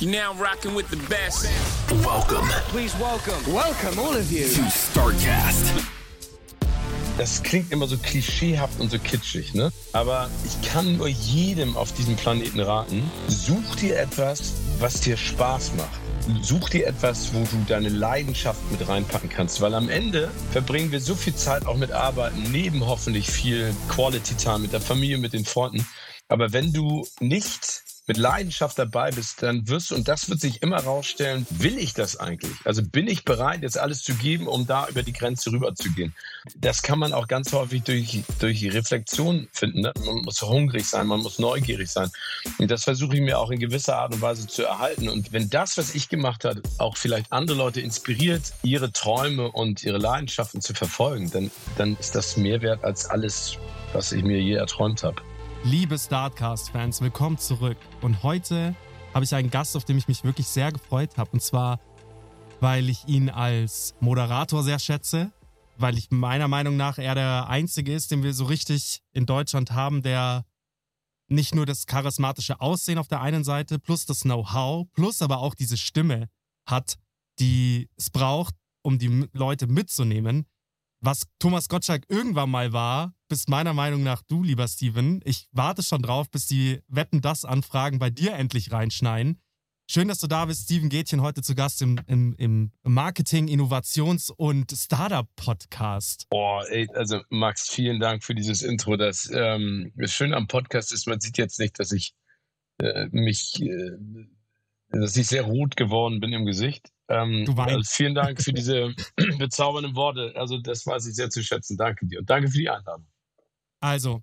You now rocking with the best. Welcome Please welcome, welcome all of you. to StarCast. Das klingt immer so klischeehaft und so kitschig, ne? Aber ich kann nur jedem auf diesem Planeten raten, such dir etwas, was dir Spaß macht. Such dir etwas, wo du deine Leidenschaft mit reinpacken kannst, weil am Ende verbringen wir so viel Zeit auch mit Arbeiten, neben hoffentlich viel Quality Time mit der Familie, mit den Freunden. Aber wenn du nicht mit Leidenschaft dabei bist, dann wirst du, und das wird sich immer rausstellen, will ich das eigentlich? Also bin ich bereit, jetzt alles zu geben, um da über die Grenze rüber zu gehen? Das kann man auch ganz häufig durch, durch Reflexion finden. Ne? Man muss hungrig sein, man muss neugierig sein. Und das versuche ich mir auch in gewisser Art und Weise zu erhalten. Und wenn das, was ich gemacht habe, auch vielleicht andere Leute inspiriert, ihre Träume und ihre Leidenschaften zu verfolgen, dann, dann ist das mehr wert als alles, was ich mir je erträumt habe. Liebe Startcast-Fans, willkommen zurück. Und heute habe ich einen Gast, auf den ich mich wirklich sehr gefreut habe. Und zwar, weil ich ihn als Moderator sehr schätze, weil ich meiner Meinung nach er der Einzige ist, den wir so richtig in Deutschland haben, der nicht nur das charismatische Aussehen auf der einen Seite, plus das Know-how, plus aber auch diese Stimme hat, die es braucht, um die Leute mitzunehmen. Was Thomas Gottschalk irgendwann mal war, bist meiner Meinung nach du, lieber Steven. Ich warte schon drauf, bis die Wetten das Anfragen bei dir endlich reinschneiden. Schön, dass du da bist, Steven Gätchen, heute zu Gast im, im, im Marketing-, Innovations- und Startup-Podcast. Boah, ey, also Max, vielen Dank für dieses Intro. Das, ähm, das Schöne am Podcast ist, man sieht jetzt nicht, dass ich äh, mich, äh, dass ich sehr rot geworden bin im Gesicht. Ähm, Du weinst. also vielen Dank für diese bezaubernden Worte. Also das weiß ich sehr zu schätzen. Danke dir und danke für die Einladung. Also,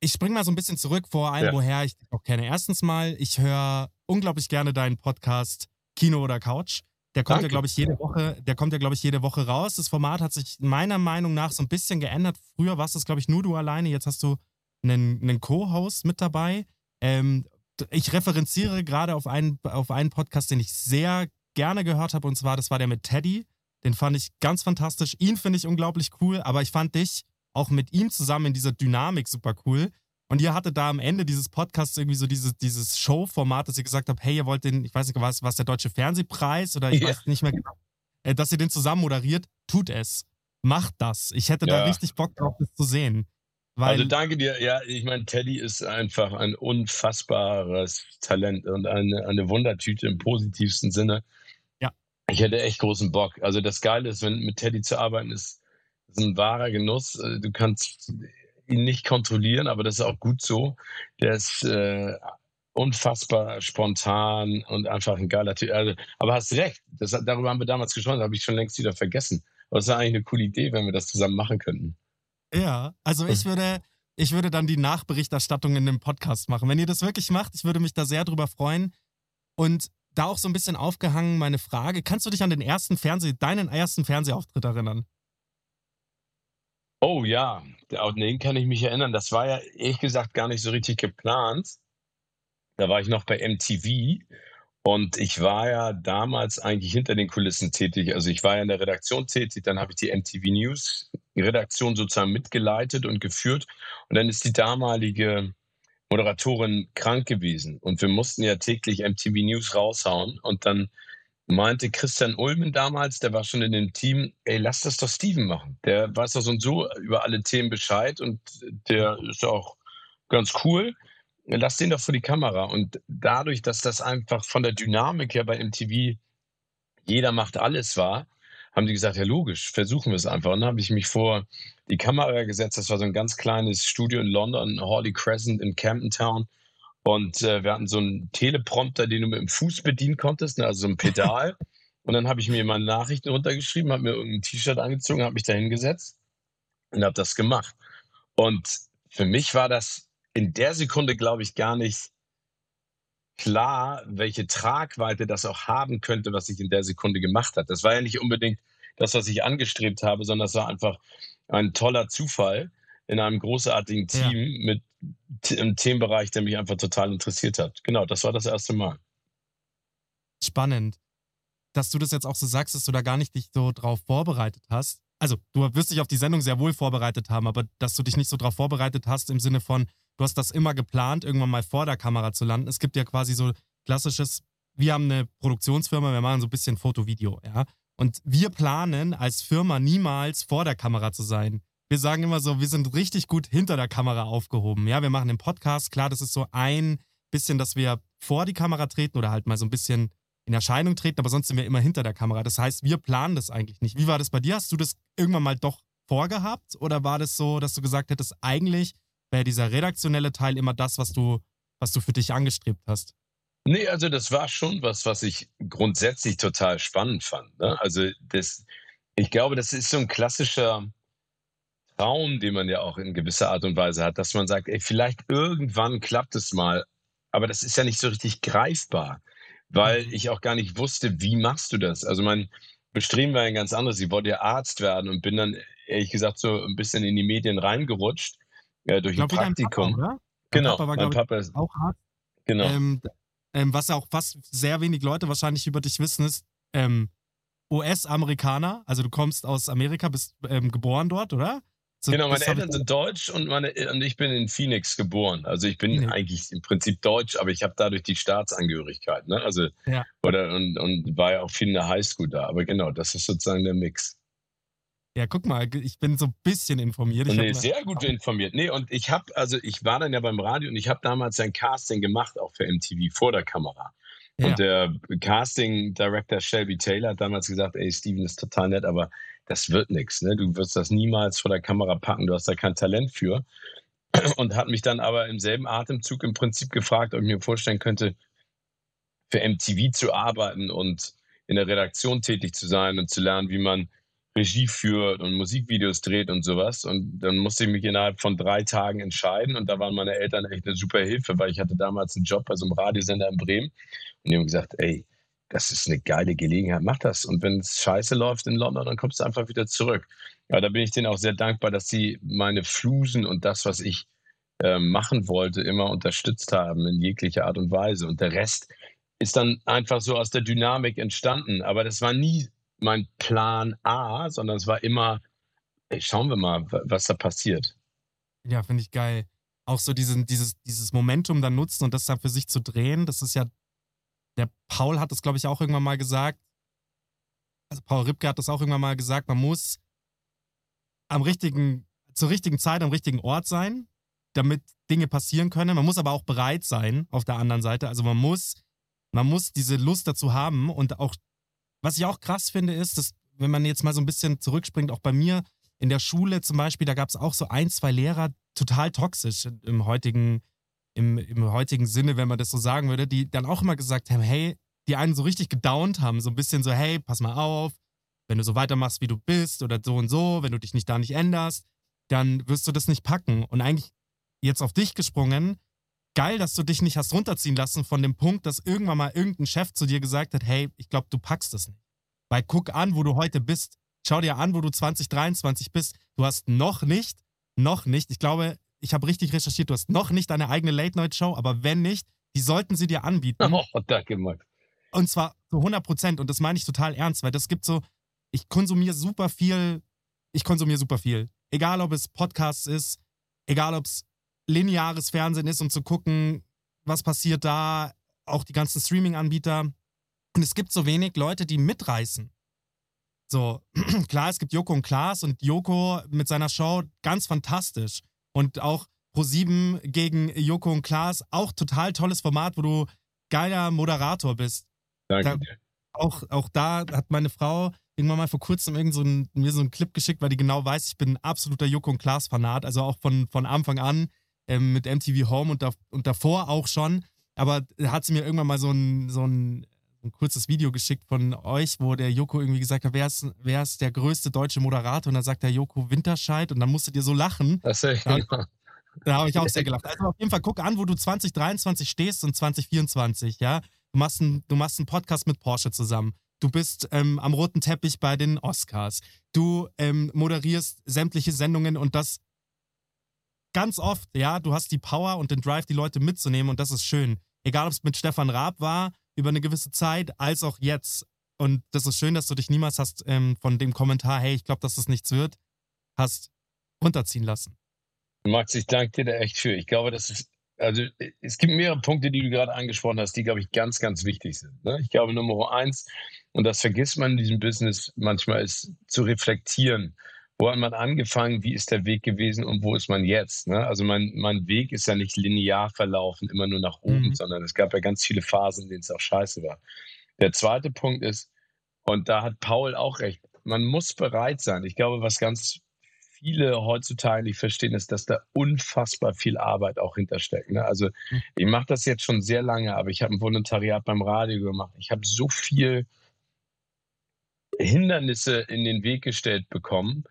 ich spring mal so ein bisschen zurück vor allem, Ja. woher ich dich auch kenne. Erstens mal, ich höre unglaublich gerne deinen Podcast Kino oder Couch. Der kommt ja, Danke. glaube ich, jede Woche, der kommt ja, glaube ich, jede Woche raus. Das Format hat sich meiner Meinung nach so ein bisschen geändert. Früher warst es, glaube ich, nur du alleine. Jetzt hast du einen, einen Co-Host mit dabei. Ähm, ich referenziere gerade auf einen, auf einen Podcast, den ich sehr gerne gehört habe, und zwar, das war der mit Teddy. Den fand ich ganz fantastisch. Ihn finde ich unglaublich cool, aber ich fand dich auch mit ihm zusammen in dieser Dynamik super cool. Und ihr hattet da am Ende dieses Podcasts irgendwie so dieses, dieses Show-Format, dass ihr gesagt habt, hey, ihr wollt den, ich weiß nicht, was, was der Deutsche Fernsehpreis oder ich Ja. weiß nicht mehr genau, äh, dass ihr den zusammen moderiert, tut es. Macht das. Ich hätte da Ja. richtig Bock drauf, das zu sehen. Weil, also danke dir. Ja, ich meine, Teddy ist einfach ein unfassbares Talent und eine, eine Wundertüte im positivsten Sinne. Ich hätte echt großen Bock. Also das Geile ist, wenn mit Teddy zu arbeiten, ist, ist ein wahrer Genuss. Äh, Du kannst ihn nicht kontrollieren, aber das ist auch gut so. Der ist äh, unfassbar spontan und einfach ein geiler Typ. Also, aber hast recht, das, darüber haben wir damals gesprochen, das habe ich schon längst wieder vergessen. Aber es ist eigentlich eine coole Idee, wenn wir das zusammen machen könnten. Ja, also ich würde, ich würde dann die Nachberichterstattung in dem Podcast machen. Wenn ihr das wirklich macht, ich würde mich da sehr drüber freuen. Und da auch so ein bisschen aufgehangen meine Frage, kannst du dich an den ersten Fernseh, deinen ersten Fernsehauftritt erinnern? Oh ja, an den kann ich mich erinnern. Das war ja ehrlich gesagt gar nicht so richtig geplant. Da war ich noch bei MTV und ich war ja damals eigentlich hinter den Kulissen tätig. Also ich war ja in der Redaktion tätig, dann habe ich die MTV News Redaktion sozusagen mitgeleitet und geführt und dann ist die damalige Moderatorin krank gewesen und wir mussten ja täglich MTV News raushauen und dann meinte Christian Ulmen damals, der war schon in dem Team, ey, lass das doch Steven machen. Der weiß doch so und so über alle Themen Bescheid und der ist auch ganz cool. Lass den doch vor die Kamera. Und dadurch, dass das einfach von der Dynamik her bei MTV jeder macht alles war, haben die gesagt, ja logisch, versuchen wir es einfach. Und dann habe ich mich vor die Kamera gesetzt. Das war so ein ganz kleines Studio in London, Hawley Crescent in Camden Town. Und äh, wir hatten so einen Teleprompter, den du mit dem Fuß bedienen konntest, ne, also so ein Pedal. und dann habe ich mir meine Nachrichten runtergeschrieben, habe mir irgendein T-Shirt angezogen, habe mich da hingesetzt und habe das gemacht. Und für mich war das in der Sekunde, glaube ich, gar nicht klar, welche Tragweite das auch haben könnte, was ich in der Sekunde gemacht habe. Das war ja nicht unbedingt das, was ich angestrebt habe, sondern es war einfach ein toller Zufall in einem großartigen Ja. Team mit t- einem Themenbereich, der mich einfach total interessiert hat. Genau, das war das erste Mal. Spannend, dass du das jetzt auch so sagst, dass du da gar nicht dich so drauf vorbereitet hast. Also, du wirst dich auf die Sendung sehr wohl vorbereitet haben, aber dass du dich nicht so drauf vorbereitet hast im Sinne von, du hast das immer geplant, irgendwann mal vor der Kamera zu landen. Es gibt ja quasi so klassisches wir haben eine Produktionsfirma, wir machen so ein bisschen Foto-Video, ja. Und wir planen als Firma niemals vor der Kamera zu sein. Wir sagen immer so, wir sind richtig gut hinter der Kamera aufgehoben. Ja, wir machen den Podcast. Klar, das ist so ein bisschen, dass wir vor die Kamera treten oder halt mal so ein bisschen in Erscheinung treten, aber sonst sind wir immer hinter der Kamera. Das heißt, wir planen das eigentlich nicht. Wie war das bei dir? Hast du das irgendwann mal doch vorgehabt oder war das so, dass du gesagt hättest, eigentlich wäre dieser redaktionelle Teil immer das, was du, was du für dich angestrebt hast? Nee, also das war schon was, was ich grundsätzlich total spannend fand. Ne? Also das, ich glaube, das ist so ein klassischer Traum, den man ja auch in gewisser Art und Weise hat, dass man sagt, ey, vielleicht irgendwann klappt es mal, aber das ist ja nicht so richtig greifbar, weil mhm. ich auch gar nicht wusste, wie machst du das? Also mein Bestreben war ein ganz anderes. Ich wollte ja Arzt werden und bin dann ehrlich gesagt so ein bisschen in die Medien reingerutscht äh, durch glaub, ein Praktikum. Papa, genau, Papa war, mein Papa ist auch Arzt. Genau. Ähm, ähm, was auch fast sehr wenig Leute wahrscheinlich über dich wissen, ist ähm, US-Amerikaner. Also du kommst aus Amerika, bist ähm, geboren dort, oder? So, genau, meine Eltern sind deutsch und, meine, und ich bin in Phoenix geboren. Also ich bin nee. eigentlich im Prinzip deutsch, aber ich habe dadurch die Staatsangehörigkeit. Ne? Also, ja. oder, und, und war ja auch viel in der Highschool da. Aber genau, das ist sozusagen der Mix. Ja, guck mal, ich bin so ein bisschen informiert. Ich nee, sehr gut informiert. Nee, und ich habe, also ich war dann ja beim Radio und ich habe damals ein Casting gemacht, auch für MTV, vor der Kamera. Ja. Und der Casting Director Shelby Taylor hat damals gesagt, ey, Steven ist total nett, aber das wird nichts. Ne? Du wirst das niemals vor der Kamera packen, du hast da kein Talent für. Und hat mich dann aber im selben Atemzug im Prinzip gefragt, ob ich mir vorstellen könnte, für MTV zu arbeiten und in der Redaktion tätig zu sein und zu lernen, wie man Regie führt und Musikvideos dreht und sowas. Und dann musste ich mich innerhalb von drei Tagen entscheiden. Und da waren meine Eltern echt eine super Hilfe, weil ich hatte damals einen Job bei so einem Radiosender in Bremen. Und die haben gesagt, ey, das ist eine geile Gelegenheit, mach das. Und wenn es scheiße läuft in London, dann kommst du einfach wieder zurück. Ja, da bin ich denen auch sehr dankbar, dass sie meine Flusen und das, was ich äh, machen wollte, immer unterstützt haben in jeglicher Art und Weise. Und der Rest ist dann einfach so aus der Dynamik entstanden. Aber das war nie mein Plan A, sondern es war immer, ey, schauen wir mal, was da passiert. Ja, finde ich geil. Auch so diesen, dieses, dieses Momentum dann nutzen und das dann für sich zu drehen, das ist ja, der Paul hat das, glaube ich, auch irgendwann mal gesagt. Also Paul Ripke hat das auch irgendwann mal gesagt, man muss am richtigen, zur richtigen Zeit am richtigen Ort sein, damit Dinge passieren können. Man muss aber auch bereit sein auf der anderen Seite. Also man muss, man muss diese Lust dazu haben und auch was ich auch krass finde, ist, dass, wenn man jetzt mal so ein bisschen zurückspringt, auch bei mir in der Schule zum Beispiel, da gab es auch so ein, zwei Lehrer, total toxisch im heutigen, im, im heutigen Sinne, wenn man das so sagen würde, die dann auch immer gesagt haben, hey, die einen so richtig gedownt haben, so ein bisschen so, hey, pass mal auf, wenn du so weitermachst, wie du bist oder so und so, wenn du dich nicht da nicht änderst, dann wirst du das nicht packen. Und eigentlich jetzt auf dich gesprungen, geil, dass du dich nicht hast runterziehen lassen von dem Punkt, dass irgendwann mal irgendein Chef zu dir gesagt hat, hey, ich glaube, du packst das nicht. Weil guck an, wo du heute bist. Schau dir an, wo du 2023 bist. Du hast noch nicht, noch nicht, ich glaube, ich habe richtig recherchiert, du hast noch nicht deine eigene Late-Night-Show, aber wenn nicht, die sollten sie dir anbieten. Oh, danke, Max. Und zwar zu 100 Prozent. Und das meine ich total ernst, weil das gibt so, ich konsumiere super viel, ich konsumiere super viel. Egal, ob es Podcasts ist, egal, ob es lineares Fernsehen ist, um zu gucken, was passiert da, auch die ganzen Streaming-Anbieter. Und es gibt so wenig Leute, die mitreißen. So, klar, es gibt Joko und Klaas und Joko mit seiner Show ganz fantastisch. Und auch Pro7 gegen Joko und Klaas, auch total tolles Format, wo du geiler Moderator bist. Danke da, dir. Auch, auch da hat meine Frau irgendwann mal vor kurzem irgend so ein, mir so einen Clip geschickt, weil die genau weiß, ich bin ein absoluter Joko und Klaas-Fanat. Also auch von, von Anfang an ähm, mit MTV Home und, da, und davor auch schon. Aber hat sie mir irgendwann mal so ein, so ein, ein kurzes Video geschickt von euch, wo der Joko irgendwie gesagt hat, wer ist, wer ist der größte deutsche Moderator? Und dann sagt der Joko Winterscheid und dann musstet ihr so lachen. Das ist ja, genau. Da habe ich auch sehr gelacht. Also auf jeden Fall guck an, wo du 2023 stehst und 2024, ja. Du machst, ein, du machst einen Podcast mit Porsche zusammen. Du bist ähm, am roten Teppich bei den Oscars. Du ähm, moderierst sämtliche Sendungen und das ganz oft, ja, du hast die Power und den Drive, die Leute mitzunehmen und das ist schön. Egal, ob es mit Stefan Raab war über eine gewisse Zeit, als auch jetzt. Und das ist schön, dass du dich niemals hast ähm, von dem Kommentar, hey, ich glaube, dass das nichts wird, hast runterziehen lassen. Max, ich danke dir da echt für. Ich glaube, das ist also es gibt mehrere Punkte, die du gerade angesprochen hast, die, glaube ich, ganz, ganz wichtig sind. Ne? Ich glaube, Nummer eins, und das vergisst man in diesem Business manchmal, ist zu reflektieren. Wo hat man angefangen? Wie ist der Weg gewesen und wo ist man jetzt? Ne? Also mein, mein Weg ist ja nicht linear verlaufen, immer nur nach oben, mhm. sondern es gab ja ganz viele Phasen, in denen es auch scheiße war. Der zweite Punkt ist, und da hat Paul auch recht, man muss bereit sein. Ich glaube, was ganz viele heutzutage nicht verstehen, ist, dass da unfassbar viel Arbeit auch hintersteckt. Ne? Also hm. ich mache das jetzt schon sehr lange, aber ich habe ein Volontariat beim Radio gemacht. Ich habe so viel Hindernisse in den Weg gestellt bekommen,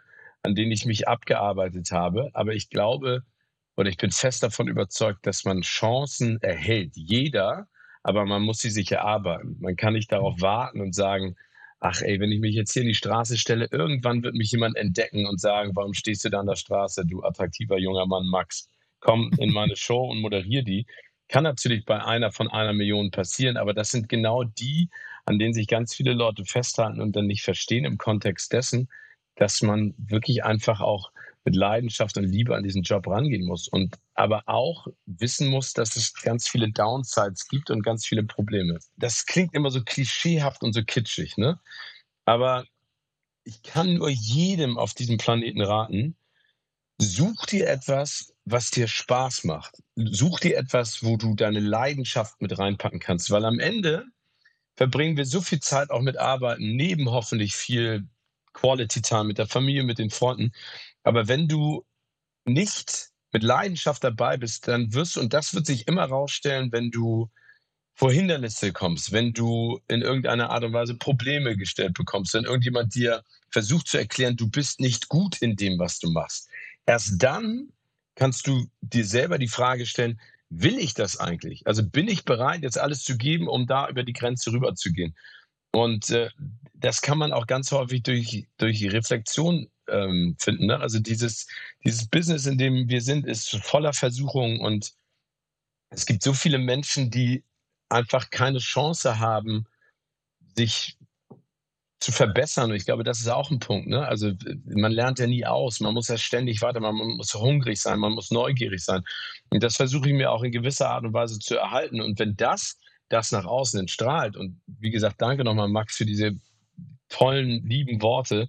an denen ich mich abgearbeitet habe. Aber ich glaube oder ich bin fest davon überzeugt, dass man Chancen erhält. Jeder, aber man muss sie sich erarbeiten. Man kann nicht darauf warten und sagen, ach ey, wenn ich mich jetzt hier in die Straße stelle, irgendwann wird mich jemand entdecken und sagen, warum stehst du da an der Straße, du attraktiver junger Mann Max? Komm in meine Show und moderier die. Kann natürlich bei einer von einer Million passieren, aber das sind genau die, an denen sich ganz viele Leute festhalten und dann nicht verstehen im Kontext dessen, dass man wirklich einfach auch mit Leidenschaft und Liebe an diesen Job rangehen muss und aber auch wissen muss, dass es ganz viele Downsides gibt und ganz viele Probleme. Das klingt immer so klischeehaft und so kitschig, ne? Aber ich kann nur jedem auf diesem Planeten raten, such dir etwas, was dir Spaß macht. Such dir etwas, wo du deine Leidenschaft mit reinpacken kannst, weil am Ende verbringen wir so viel Zeit auch mit Arbeiten, neben hoffentlich viel Quality Time mit der Familie, mit den Freunden, aber wenn du nicht mit Leidenschaft dabei bist, dann wirst du, und das wird sich immer rausstellen, wenn du vor Hindernisse kommst, wenn du in irgendeiner Art und Weise Probleme gestellt bekommst, wenn irgendjemand dir versucht zu erklären, du bist nicht gut in dem, was du machst. Erst dann kannst du dir selber die Frage stellen, will ich das eigentlich? Also bin ich bereit, jetzt alles zu geben, um da über die Grenze rüber zu gehen? Und äh, das kann man auch ganz häufig durch, durch Reflexion ähm, finden. Ne? Also dieses, dieses Business, in dem wir sind, ist voller Versuchungen und es gibt so viele Menschen, die einfach keine Chance haben, sich zu verbessern. Und ich glaube, das ist auch ein Punkt. Ne? Also man lernt ja nie aus. Man muss ja ständig weiter, man muss hungrig sein, man muss neugierig sein. Und das versuche ich mir auch in gewisser Art und Weise zu erhalten. Und wenn das das nach außen entstrahlt, und wie gesagt, danke nochmal, Max, für diese tollen, lieben Worte,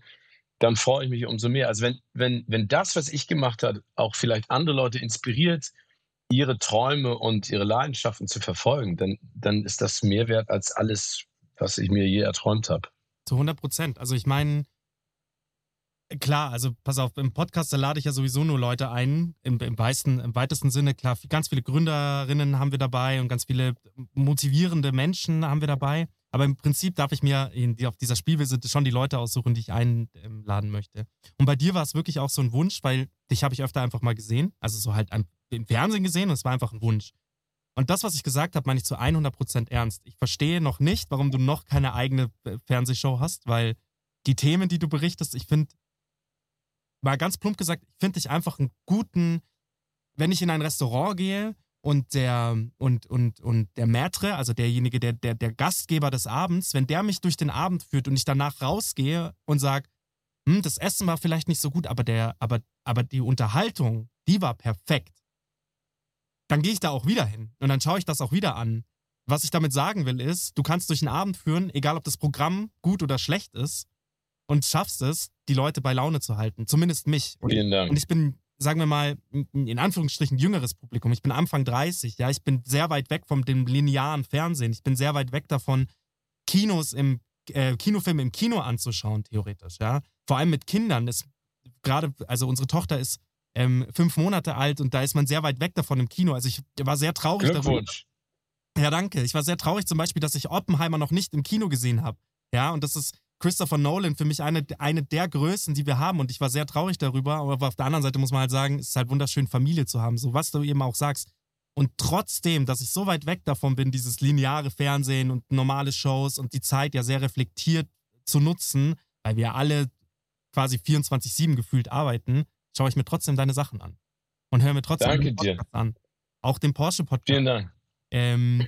dann freue ich mich umso mehr. Also wenn, wenn, wenn das, was ich gemacht habe, auch vielleicht andere Leute inspiriert, ihre Träume und ihre Leidenschaften zu verfolgen, dann, dann ist das mehr wert als alles, was ich mir je erträumt habe. Zu 100 Prozent. Also ich meine, klar, also pass auf, im Podcast, da lade ich ja sowieso nur Leute ein, im, im, weitesten, im weitesten Sinne, klar, ganz viele Gründerinnen haben wir dabei und ganz viele motivierende Menschen haben wir dabei. Aber im Prinzip darf ich mir die auf dieser Spielwiese schon die Leute aussuchen, die ich einladen möchte. Und bei dir war es wirklich auch so ein Wunsch, weil dich habe ich öfter einfach mal gesehen, also so halt im Fernsehen gesehen und es war einfach ein Wunsch. Und das, was ich gesagt habe, meine ich zu 100% ernst. Ich verstehe noch nicht, warum du noch keine eigene Fernsehshow hast, weil die Themen, die du berichtest, ich finde, mal ganz plump gesagt, ich finde dich einfach einen guten, wenn ich in ein Restaurant gehe und der und und und der Maitre, also derjenige, der der der Gastgeber des Abends, wenn der mich durch den Abend führt und ich danach rausgehe und sage, hm, das Essen war vielleicht nicht so gut, aber der aber aber die Unterhaltung, die war perfekt. Dann gehe ich da auch wieder hin und dann schaue ich das auch wieder an. Was ich damit sagen will ist, du kannst durch den Abend führen, egal ob das Programm gut oder schlecht ist und schaffst es, die Leute bei Laune zu halten, zumindest mich. Und, Vielen Dank. Und ich bin sagen wir mal, in Anführungsstrichen jüngeres Publikum. Ich bin Anfang 30, ja, ich bin sehr weit weg vom dem linearen Fernsehen. Ich bin sehr weit weg davon, Kinos im äh, Kinofilm im Kino anzuschauen, theoretisch, ja. Vor allem mit Kindern. Das gerade, also unsere Tochter ist ähm, fünf Monate alt und da ist man sehr weit weg davon im Kino. Also ich war sehr traurig darüber. Ja, danke. Ich war sehr traurig zum Beispiel, dass ich Oppenheimer noch nicht im Kino gesehen habe. Ja, und das ist Christopher Nolan für mich eine, eine der Größen, die wir haben. Und ich war sehr traurig darüber. Aber auf der anderen Seite muss man halt sagen, es ist halt wunderschön, Familie zu haben. So was du eben auch sagst. Und trotzdem, dass ich so weit weg davon bin, dieses lineare Fernsehen und normale Shows und die Zeit ja sehr reflektiert zu nutzen, weil wir alle quasi 24-7 gefühlt arbeiten, schaue ich mir trotzdem deine Sachen an. Und höre mir trotzdem Danke den Podcast dir. an. Auch den Porsche-Podcast. Vielen Dank. Ähm,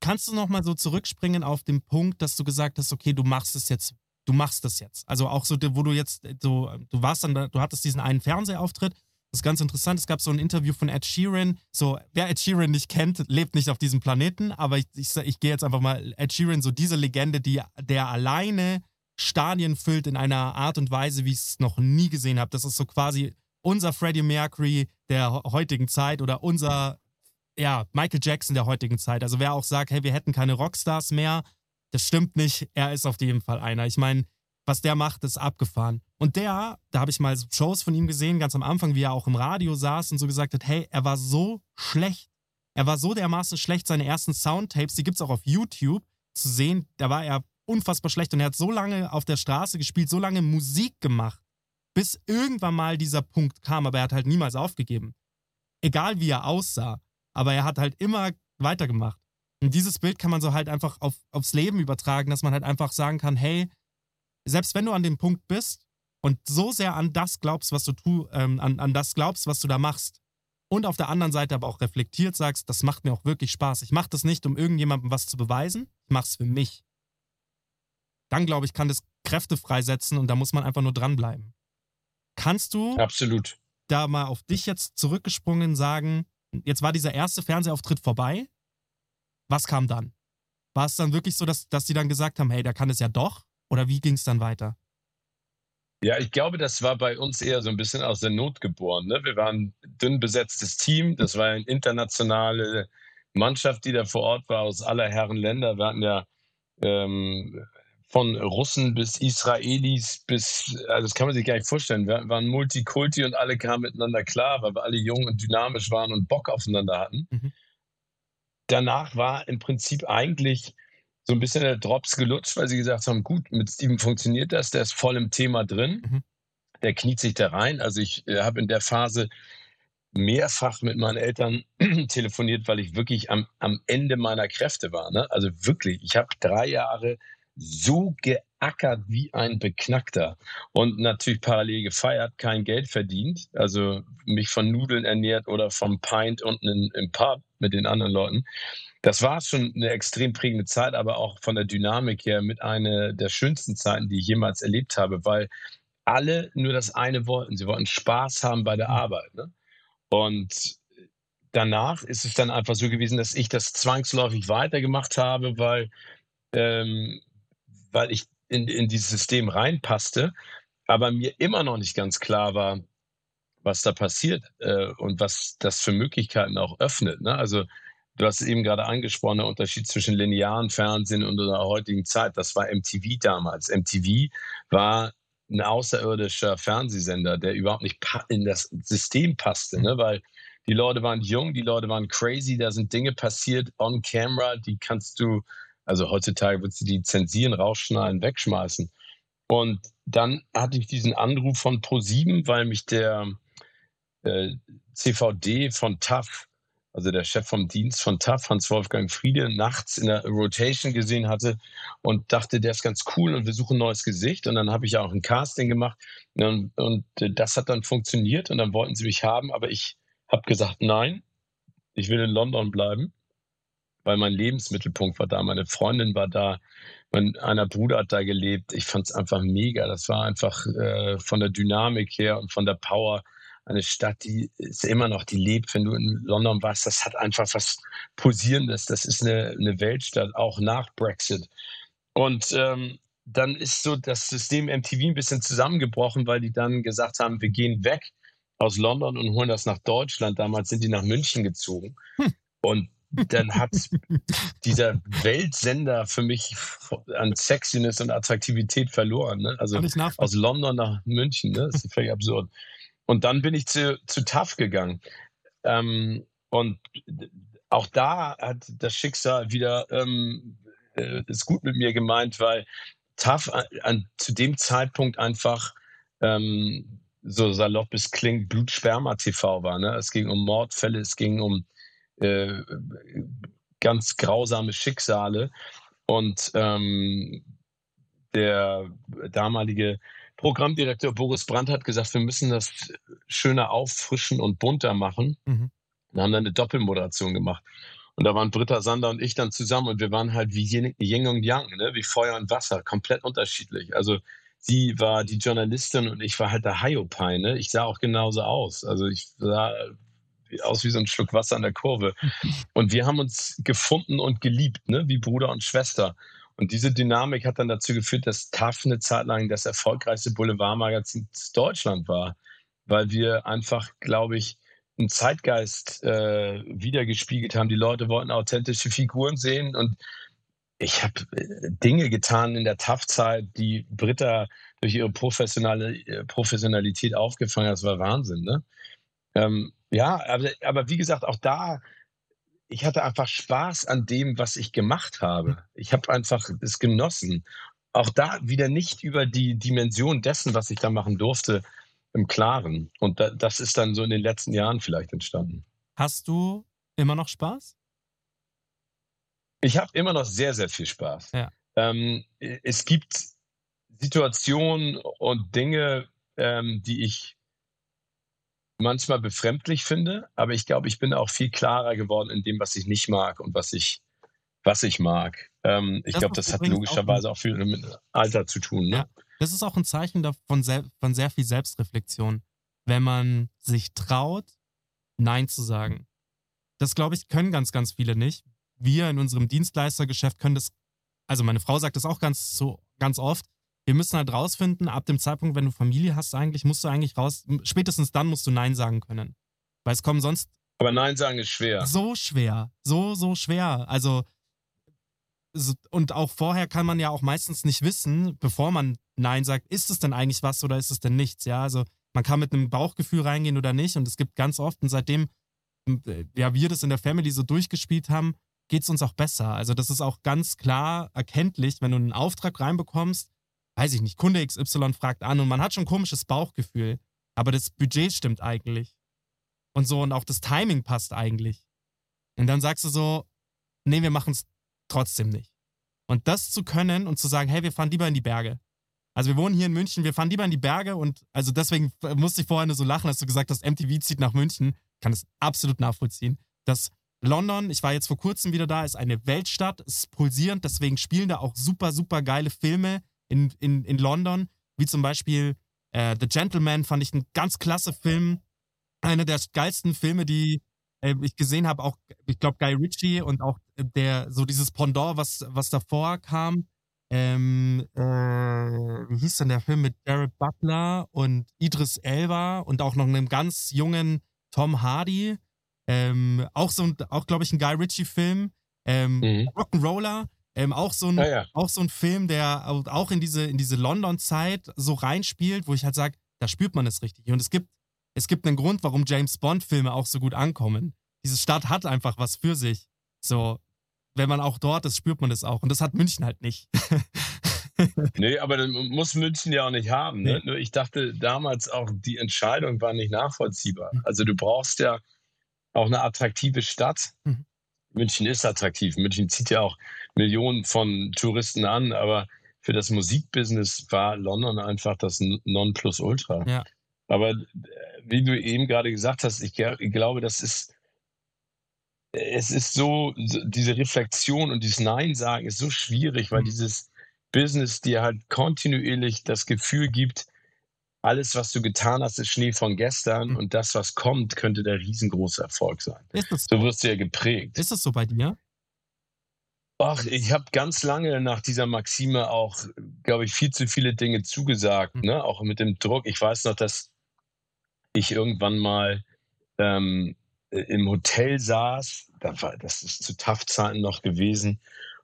Kannst du noch mal so zurückspringen auf den Punkt, dass du gesagt hast, okay, du machst es jetzt, du machst das jetzt. Also auch so, wo du jetzt so, du warst dann, du hattest diesen einen Fernsehauftritt, das Das ist ganz interessant. Es gab so ein Interview von Ed Sheeran. So, wer Ed Sheeran nicht kennt, lebt nicht auf diesem Planeten. Aber ich, ich, ich gehe jetzt einfach mal Ed Sheeran, so diese Legende, die, der alleine Stadien füllt in einer Art und Weise, wie ich es noch nie gesehen habe. Das ist so quasi unser Freddie Mercury der heutigen Zeit oder unser ja, Michael Jackson der heutigen Zeit. Also wer auch sagt, hey, wir hätten keine Rockstars mehr, das stimmt nicht. Er ist auf jeden Fall einer. Ich meine, was der macht, ist abgefahren. Und der, da habe ich mal Shows von ihm gesehen, ganz am Anfang, wie er auch im Radio saß und so gesagt hat, hey, er war so schlecht. Er war so dermaßen schlecht, seine ersten Soundtapes, die gibt es auch auf YouTube zu sehen, da war er unfassbar schlecht und er hat so lange auf der Straße gespielt, so lange Musik gemacht, bis irgendwann mal dieser Punkt kam, aber er hat halt niemals aufgegeben. Egal wie er aussah, aber er hat halt immer weitergemacht. Und dieses Bild kann man so halt einfach auf, aufs Leben übertragen, dass man halt einfach sagen kann, hey, selbst wenn du an dem Punkt bist und so sehr an das glaubst, was du tu, ähm, an, an das glaubst, was du da machst, und auf der anderen Seite aber auch reflektiert sagst, das macht mir auch wirklich Spaß. Ich mache das nicht, um irgendjemandem was zu beweisen, ich mache es für mich. Dann glaube ich, kann das Kräfte freisetzen und da muss man einfach nur dranbleiben. Kannst du Absolut. da mal auf dich jetzt zurückgesprungen sagen, jetzt war dieser erste Fernsehauftritt vorbei. Was kam dann? War es dann wirklich so, dass, dass die dann gesagt haben, hey, der kann es ja doch? Oder wie ging es dann weiter? Ja, ich glaube, das war bei uns eher so ein bisschen aus der Not geboren. Ne? Wir waren ein dünn besetztes Team. Das war eine internationale Mannschaft, die da vor Ort war, aus aller Herren Länder. Wir hatten ja ähm, von Russen bis Israelis bis, also das kann man sich gar nicht vorstellen. Wir waren Multikulti und alle kamen miteinander klar, weil wir alle jung und dynamisch waren und Bock aufeinander hatten. Mhm. Danach war im Prinzip eigentlich so ein bisschen der Drops gelutscht, weil sie gesagt haben, gut, mit Steven funktioniert das, der ist voll im Thema drin, mhm. der kniet sich da rein. Also ich äh, habe in der Phase mehrfach mit meinen Eltern telefoniert, weil ich wirklich am, am Ende meiner Kräfte war. Ne? Also wirklich, ich habe drei Jahre so geackert wie ein Beknackter und natürlich parallel gefeiert, kein Geld verdient, also mich von Nudeln ernährt oder vom Pint unten in, im Pub mit den anderen Leuten. Das war schon eine extrem prägende Zeit, aber auch von der Dynamik her mit einer der schönsten Zeiten, die ich jemals erlebt habe, weil alle nur das eine wollten. Sie wollten Spaß haben bei der Arbeit. Ne? Und danach ist es dann einfach so gewesen, dass ich das zwangsläufig weitergemacht habe, weil ähm, weil ich in, in dieses System reinpasste, aber mir immer noch nicht ganz klar war, was da passiert äh, und was das für Möglichkeiten auch öffnet. Ne? Also du hast eben gerade angesprochen, der Unterschied zwischen linearen Fernsehen und der heutigen Zeit. Das war MTV damals. MTV war ein außerirdischer Fernsehsender, der überhaupt nicht in das System passte, ne? weil die Leute waren jung, die Leute waren crazy, da sind Dinge passiert on camera, die kannst du also heutzutage würdest du die zensieren, rausschneiden, wegschmeißen. Und dann hatte ich diesen Anruf von Pro7, weil mich der äh, CVD von TAF, also der Chef vom Dienst von TAF, Hans-Wolfgang Friede, nachts in der Rotation gesehen hatte und dachte, der ist ganz cool und wir suchen ein neues Gesicht. Und dann habe ich auch ein Casting gemacht und, und das hat dann funktioniert und dann wollten sie mich haben, aber ich habe gesagt, nein, ich will in London bleiben weil mein Lebensmittelpunkt war da, meine Freundin war da, mein einer Bruder hat da gelebt. Ich fand es einfach mega. Das war einfach äh, von der Dynamik her und von der Power eine Stadt, die ist immer noch, die lebt, wenn du in London warst. Das hat einfach was Posierendes. Das ist eine, eine Weltstadt, auch nach Brexit. Und ähm, dann ist so das System MTV ein bisschen zusammengebrochen, weil die dann gesagt haben, wir gehen weg aus London und holen das nach Deutschland. Damals sind die nach München gezogen. Hm. Und dann hat dieser Weltsender für mich an Sexiness und Attraktivität verloren. Ne? Also aus London nach München, ne? das ist völlig absurd. Und dann bin ich zu, zu TAF gegangen. Ähm, und auch da hat das Schicksal wieder ähm, äh, ist gut mit mir gemeint, weil TAF an, an, zu dem Zeitpunkt einfach ähm, so salopp es klingt, Blutsperma-TV war. Ne? Es ging um Mordfälle, es ging um äh, ganz grausame Schicksale. Und ähm, der damalige Programmdirektor Boris Brandt hat gesagt, wir müssen das schöner auffrischen und bunter machen. Mhm. Wir haben dann eine Doppelmoderation gemacht. Und da waren Britta Sander und ich dann zusammen und wir waren halt wie Yin und Yang, ne? wie Feuer und Wasser, komplett unterschiedlich. Also die war die Journalistin und ich war halt der Hiopai, ne? Ich sah auch genauso aus. Also ich sah aus wie so ein Schluck Wasser an der Kurve. Und wir haben uns gefunden und geliebt, ne? wie Bruder und Schwester. Und diese Dynamik hat dann dazu geführt, dass TAF eine Zeit lang das erfolgreichste Boulevardmagazin Deutschland war, weil wir einfach, glaube ich, einen Zeitgeist äh, wiedergespiegelt haben. Die Leute wollten authentische Figuren sehen und ich habe äh, Dinge getan in der TAF-Zeit, die Britta durch ihre professionelle äh, Professionalität aufgefangen hat. Das war Wahnsinn. Ne? Ähm, ja, aber, aber wie gesagt, auch da, ich hatte einfach Spaß an dem, was ich gemacht habe. Ich habe einfach es genossen. Auch da wieder nicht über die Dimension dessen, was ich da machen durfte, im Klaren. Und da, das ist dann so in den letzten Jahren vielleicht entstanden. Hast du immer noch Spaß? Ich habe immer noch sehr, sehr viel Spaß. Ja. Ähm, es gibt Situationen und Dinge, ähm, die ich manchmal befremdlich finde, aber ich glaube, ich bin auch viel klarer geworden in dem, was ich nicht mag und was ich, was ich mag. Ähm, ich glaube, das hat logischerweise auch, auch, viel mit Alter zu tun. Ne? Ja, das ist auch ein Zeichen von, von sehr viel Selbstreflexion, wenn man sich traut, Nein zu sagen. Das, glaube ich, können ganz, ganz viele nicht. Wir in unserem Dienstleistergeschäft können das, also meine Frau sagt das auch ganz so ganz oft, wir müssen halt rausfinden, ab dem Zeitpunkt, wenn du Familie hast, eigentlich, musst du eigentlich raus, spätestens dann musst du Nein sagen können. Weil es kommen sonst. Aber Nein sagen ist schwer. So schwer. So, so schwer. Also, und auch vorher kann man ja auch meistens nicht wissen, bevor man Nein sagt, ist es denn eigentlich was oder ist es denn nichts? Ja, also man kann mit einem Bauchgefühl reingehen oder nicht. Und es gibt ganz oft, und seitdem äh, ja, wir das in der Family so durchgespielt haben, geht es uns auch besser. Also, das ist auch ganz klar erkenntlich, wenn du einen Auftrag reinbekommst, weiß ich nicht, Kunde XY fragt an und man hat schon ein komisches Bauchgefühl, aber das Budget stimmt eigentlich. Und so, und auch das Timing passt eigentlich. Und dann sagst du so, nee, wir machen es trotzdem nicht. Und das zu können und zu sagen, hey, wir fahren lieber in die Berge. Also wir wohnen hier in München, wir fahren lieber in die Berge und also deswegen musste ich vorher nur so lachen, als du gesagt hast, MTV zieht nach München. Ich kann das absolut nachvollziehen. Das London, ich war jetzt vor kurzem wieder da, ist eine Weltstadt, ist pulsierend, deswegen spielen da auch super, super geile Filme in, in, in London, wie zum Beispiel äh, The Gentleman, fand ich ein ganz klasse Film. Einer der geilsten Filme, die äh, ich gesehen habe, auch, ich glaube, Guy Ritchie und auch der, so dieses Pendant, was, was davor kam. Ähm, äh, wie hieß denn der Film mit Jared Butler und Idris Elba und auch noch einem ganz jungen Tom Hardy. Ähm, auch so, auch glaube ich, ein Guy Ritchie-Film. Ähm, mhm. Rock'n'Roller ähm, auch, so ein, ja, ja. auch so ein Film, der auch in diese, in diese London-Zeit so reinspielt, wo ich halt sage, da spürt man es richtig. Und es gibt, es gibt einen Grund, warum James Bond-Filme auch so gut ankommen. Diese Stadt hat einfach was für sich. So, wenn man auch dort ist, spürt man das auch. Und das hat München halt nicht. nee, aber das muss München ja auch nicht haben. Ne? Nee. Ich dachte damals auch, die Entscheidung war nicht nachvollziehbar. Mhm. Also du brauchst ja auch eine attraktive Stadt. Mhm. München ist attraktiv. München zieht ja auch Millionen von Touristen an, aber für das Musikbusiness war London einfach das Nonplusultra. Ja. Aber äh, wie du eben gerade gesagt hast, ich, ich glaube, das ist es ist so, diese Reflexion und dieses Nein sagen ist so schwierig, weil mhm. dieses Business dir halt kontinuierlich das Gefühl gibt, alles, was du getan hast, ist Schnee von gestern mhm. und das, was kommt, könnte der riesengroße Erfolg sein. Ist das so? so wirst du ja geprägt. Ist das so bei dir? Ach, ich habe ganz lange nach dieser Maxime auch, glaube ich, viel zu viele Dinge zugesagt, mhm. ne? auch mit dem Druck. Ich weiß noch, dass ich irgendwann mal ähm, im Hotel saß, da war, das ist zu TAF-Zeiten noch gewesen,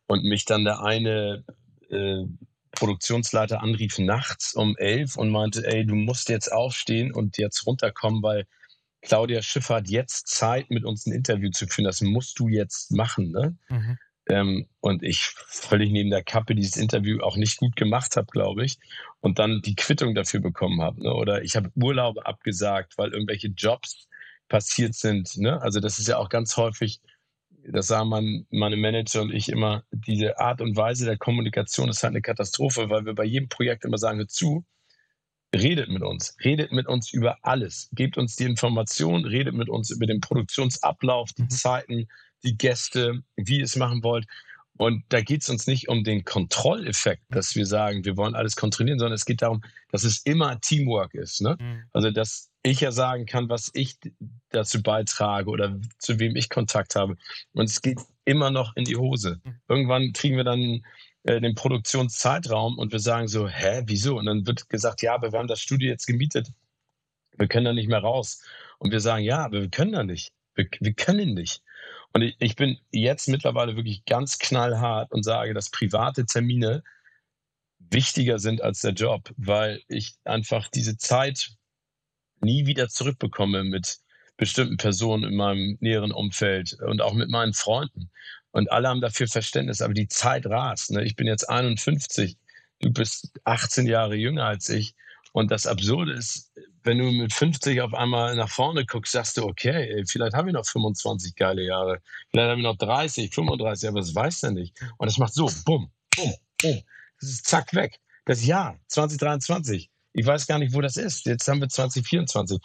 und mich dann der eine äh, Produktionsleiter anrief nachts um elf und meinte, ey, du musst jetzt aufstehen und jetzt runterkommen, weil Claudia Schiffer hat jetzt Zeit, mit uns ein Interview zu führen. Das musst du jetzt machen. Ne? Mhm. Ähm, und ich völlig neben der Kappe dieses Interview auch nicht gut gemacht habe, glaube ich. Und dann die Quittung dafür bekommen habe. Ne? Oder ich habe Urlaube abgesagt, weil irgendwelche Jobs passiert sind. Ne? Also das ist ja auch ganz häufig das sagen man, meine Manager und ich immer, diese Art und Weise der Kommunikation ist halt eine Katastrophe, weil wir bei jedem Projekt immer sagen, hör zu, redet mit uns, redet mit uns über alles, gebt uns die Information, redet mit uns über den Produktionsablauf, die mhm. Zeiten, die Gäste, wie ihr es machen wollt. Und da geht es uns nicht um den Kontrolleffekt, dass wir sagen, wir wollen alles kontrollieren, sondern es geht darum, dass es immer Teamwork ist. Ne? Mhm. Also, dass ich ja sagen kann, was ich dazu beitrage oder zu wem ich Kontakt habe. Und es geht immer noch in die Hose. Mhm. Irgendwann kriegen wir dann äh, den Produktionszeitraum und wir sagen so, hä, wieso? Und dann wird gesagt, ja, aber wir haben das Studio jetzt gemietet. Wir können da nicht mehr raus. Und wir sagen, ja, aber wir können da nicht. Wir, wir können nicht. Und ich, ich bin jetzt mittlerweile wirklich ganz knallhart und sage, dass private Termine wichtiger sind als der Job, weil ich einfach diese Zeit nie wieder zurückbekomme mit bestimmten Personen in meinem näheren Umfeld und auch mit meinen Freunden. Und alle haben dafür Verständnis, aber die Zeit rast. Ne? Ich bin jetzt 51, du bist 18 Jahre jünger als ich. Und das Absurde ist, wenn du mit 50 auf einmal nach vorne guckst, sagst du, okay, vielleicht habe ich noch 25 geile Jahre, vielleicht habe ich noch 30, 35, aber das weiß er nicht. Und es macht so, bumm, bumm, bumm. Das ist zack weg. Das Jahr 2023. Ich weiß gar nicht, wo das ist. Jetzt haben wir 2024.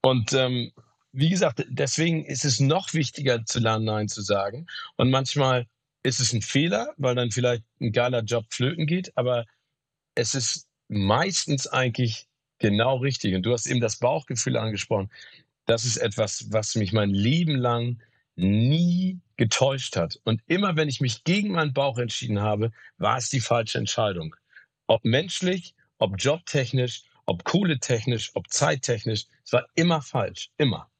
Und ähm, wie gesagt, deswegen ist es noch wichtiger zu lernen, Nein zu sagen. Und manchmal ist es ein Fehler, weil dann vielleicht ein geiler Job flöten geht, aber es ist meistens eigentlich genau richtig. Und du hast eben das Bauchgefühl angesprochen. Das ist etwas, was mich mein Leben lang nie getäuscht hat. Und immer wenn ich mich gegen meinen Bauch entschieden habe, war es die falsche Entscheidung. Ob menschlich, ob jobtechnisch, ob kohletechnisch, ob zeittechnisch, es war immer falsch. Immer.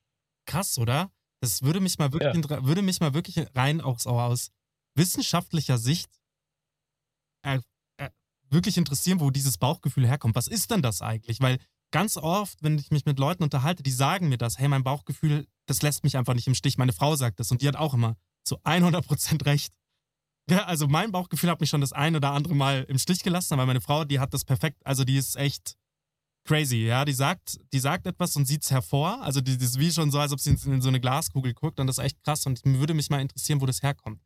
Krass, oder? Das würde mich mal wirklich, ja. würde mich mal wirklich rein aus, aus wissenschaftlicher Sicht äh, wirklich interessieren, wo dieses Bauchgefühl herkommt. Was ist denn das eigentlich? Weil ganz oft, wenn ich mich mit Leuten unterhalte, die sagen mir das, hey, mein Bauchgefühl, das lässt mich einfach nicht im Stich. Meine Frau sagt das und die hat auch immer zu 100% recht. Ja, also mein Bauchgefühl hat mich schon das ein oder andere Mal im Stich gelassen, aber meine Frau, die hat das perfekt, also die ist echt crazy, ja, die sagt, die sagt etwas und sieht es hervor, also die, die ist wie schon so, als ob sie in so eine Glaskugel guckt und das ist echt krass und mir würde mich mal interessieren, wo das herkommt.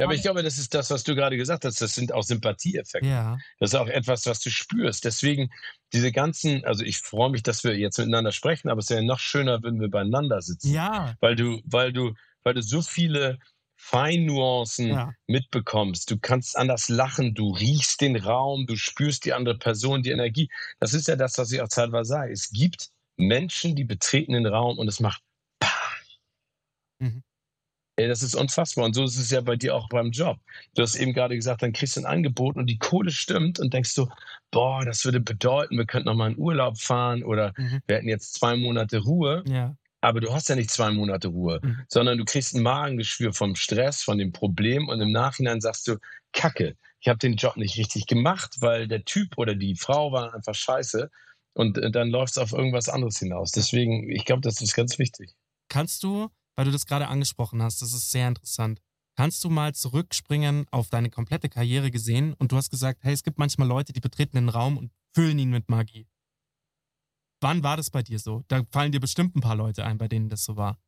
Ja, aber ich glaube, das ist das, was du gerade gesagt hast. Das sind auch Sympathieeffekte. Ja. Das ist auch etwas, was du spürst. Deswegen diese ganzen, also ich freue mich, dass wir jetzt miteinander sprechen, aber es wäre noch schöner, wenn wir beieinander sitzen. Ja. Weil du, weil du, weil du so viele Feinnuancen ja. mitbekommst. Du kannst anders lachen, du riechst den Raum, du spürst die andere Person, die Energie. Das ist ja das, was ich auch zeitweise sage. Es gibt Menschen, die betreten den Raum und es macht mhm. Ey, das ist unfassbar. Und so ist es ja bei dir auch beim Job. Du hast eben gerade gesagt, dann kriegst du ein Angebot und die Kohle stimmt und denkst du, boah, das würde bedeuten, wir könnten noch mal in Urlaub fahren oder mhm. wir hätten jetzt zwei Monate Ruhe. Ja. Aber du hast ja nicht zwei Monate Ruhe, mhm. sondern du kriegst ein Magengeschwür vom Stress, von dem Problem und im Nachhinein sagst du, Kacke, ich habe den Job nicht richtig gemacht, weil der Typ oder die Frau war einfach scheiße und äh, dann läuft es auf irgendwas anderes hinaus. Deswegen, ich glaube, das ist ganz wichtig. Kannst du weil du das gerade angesprochen hast, das ist sehr interessant. Kannst du mal zurückspringen auf deine komplette Karriere gesehen und du hast gesagt, hey, es gibt manchmal Leute, die betreten den Raum und füllen ihn mit Magie. Wann war das bei dir so? Da fallen dir bestimmt ein paar Leute ein, bei denen das so war.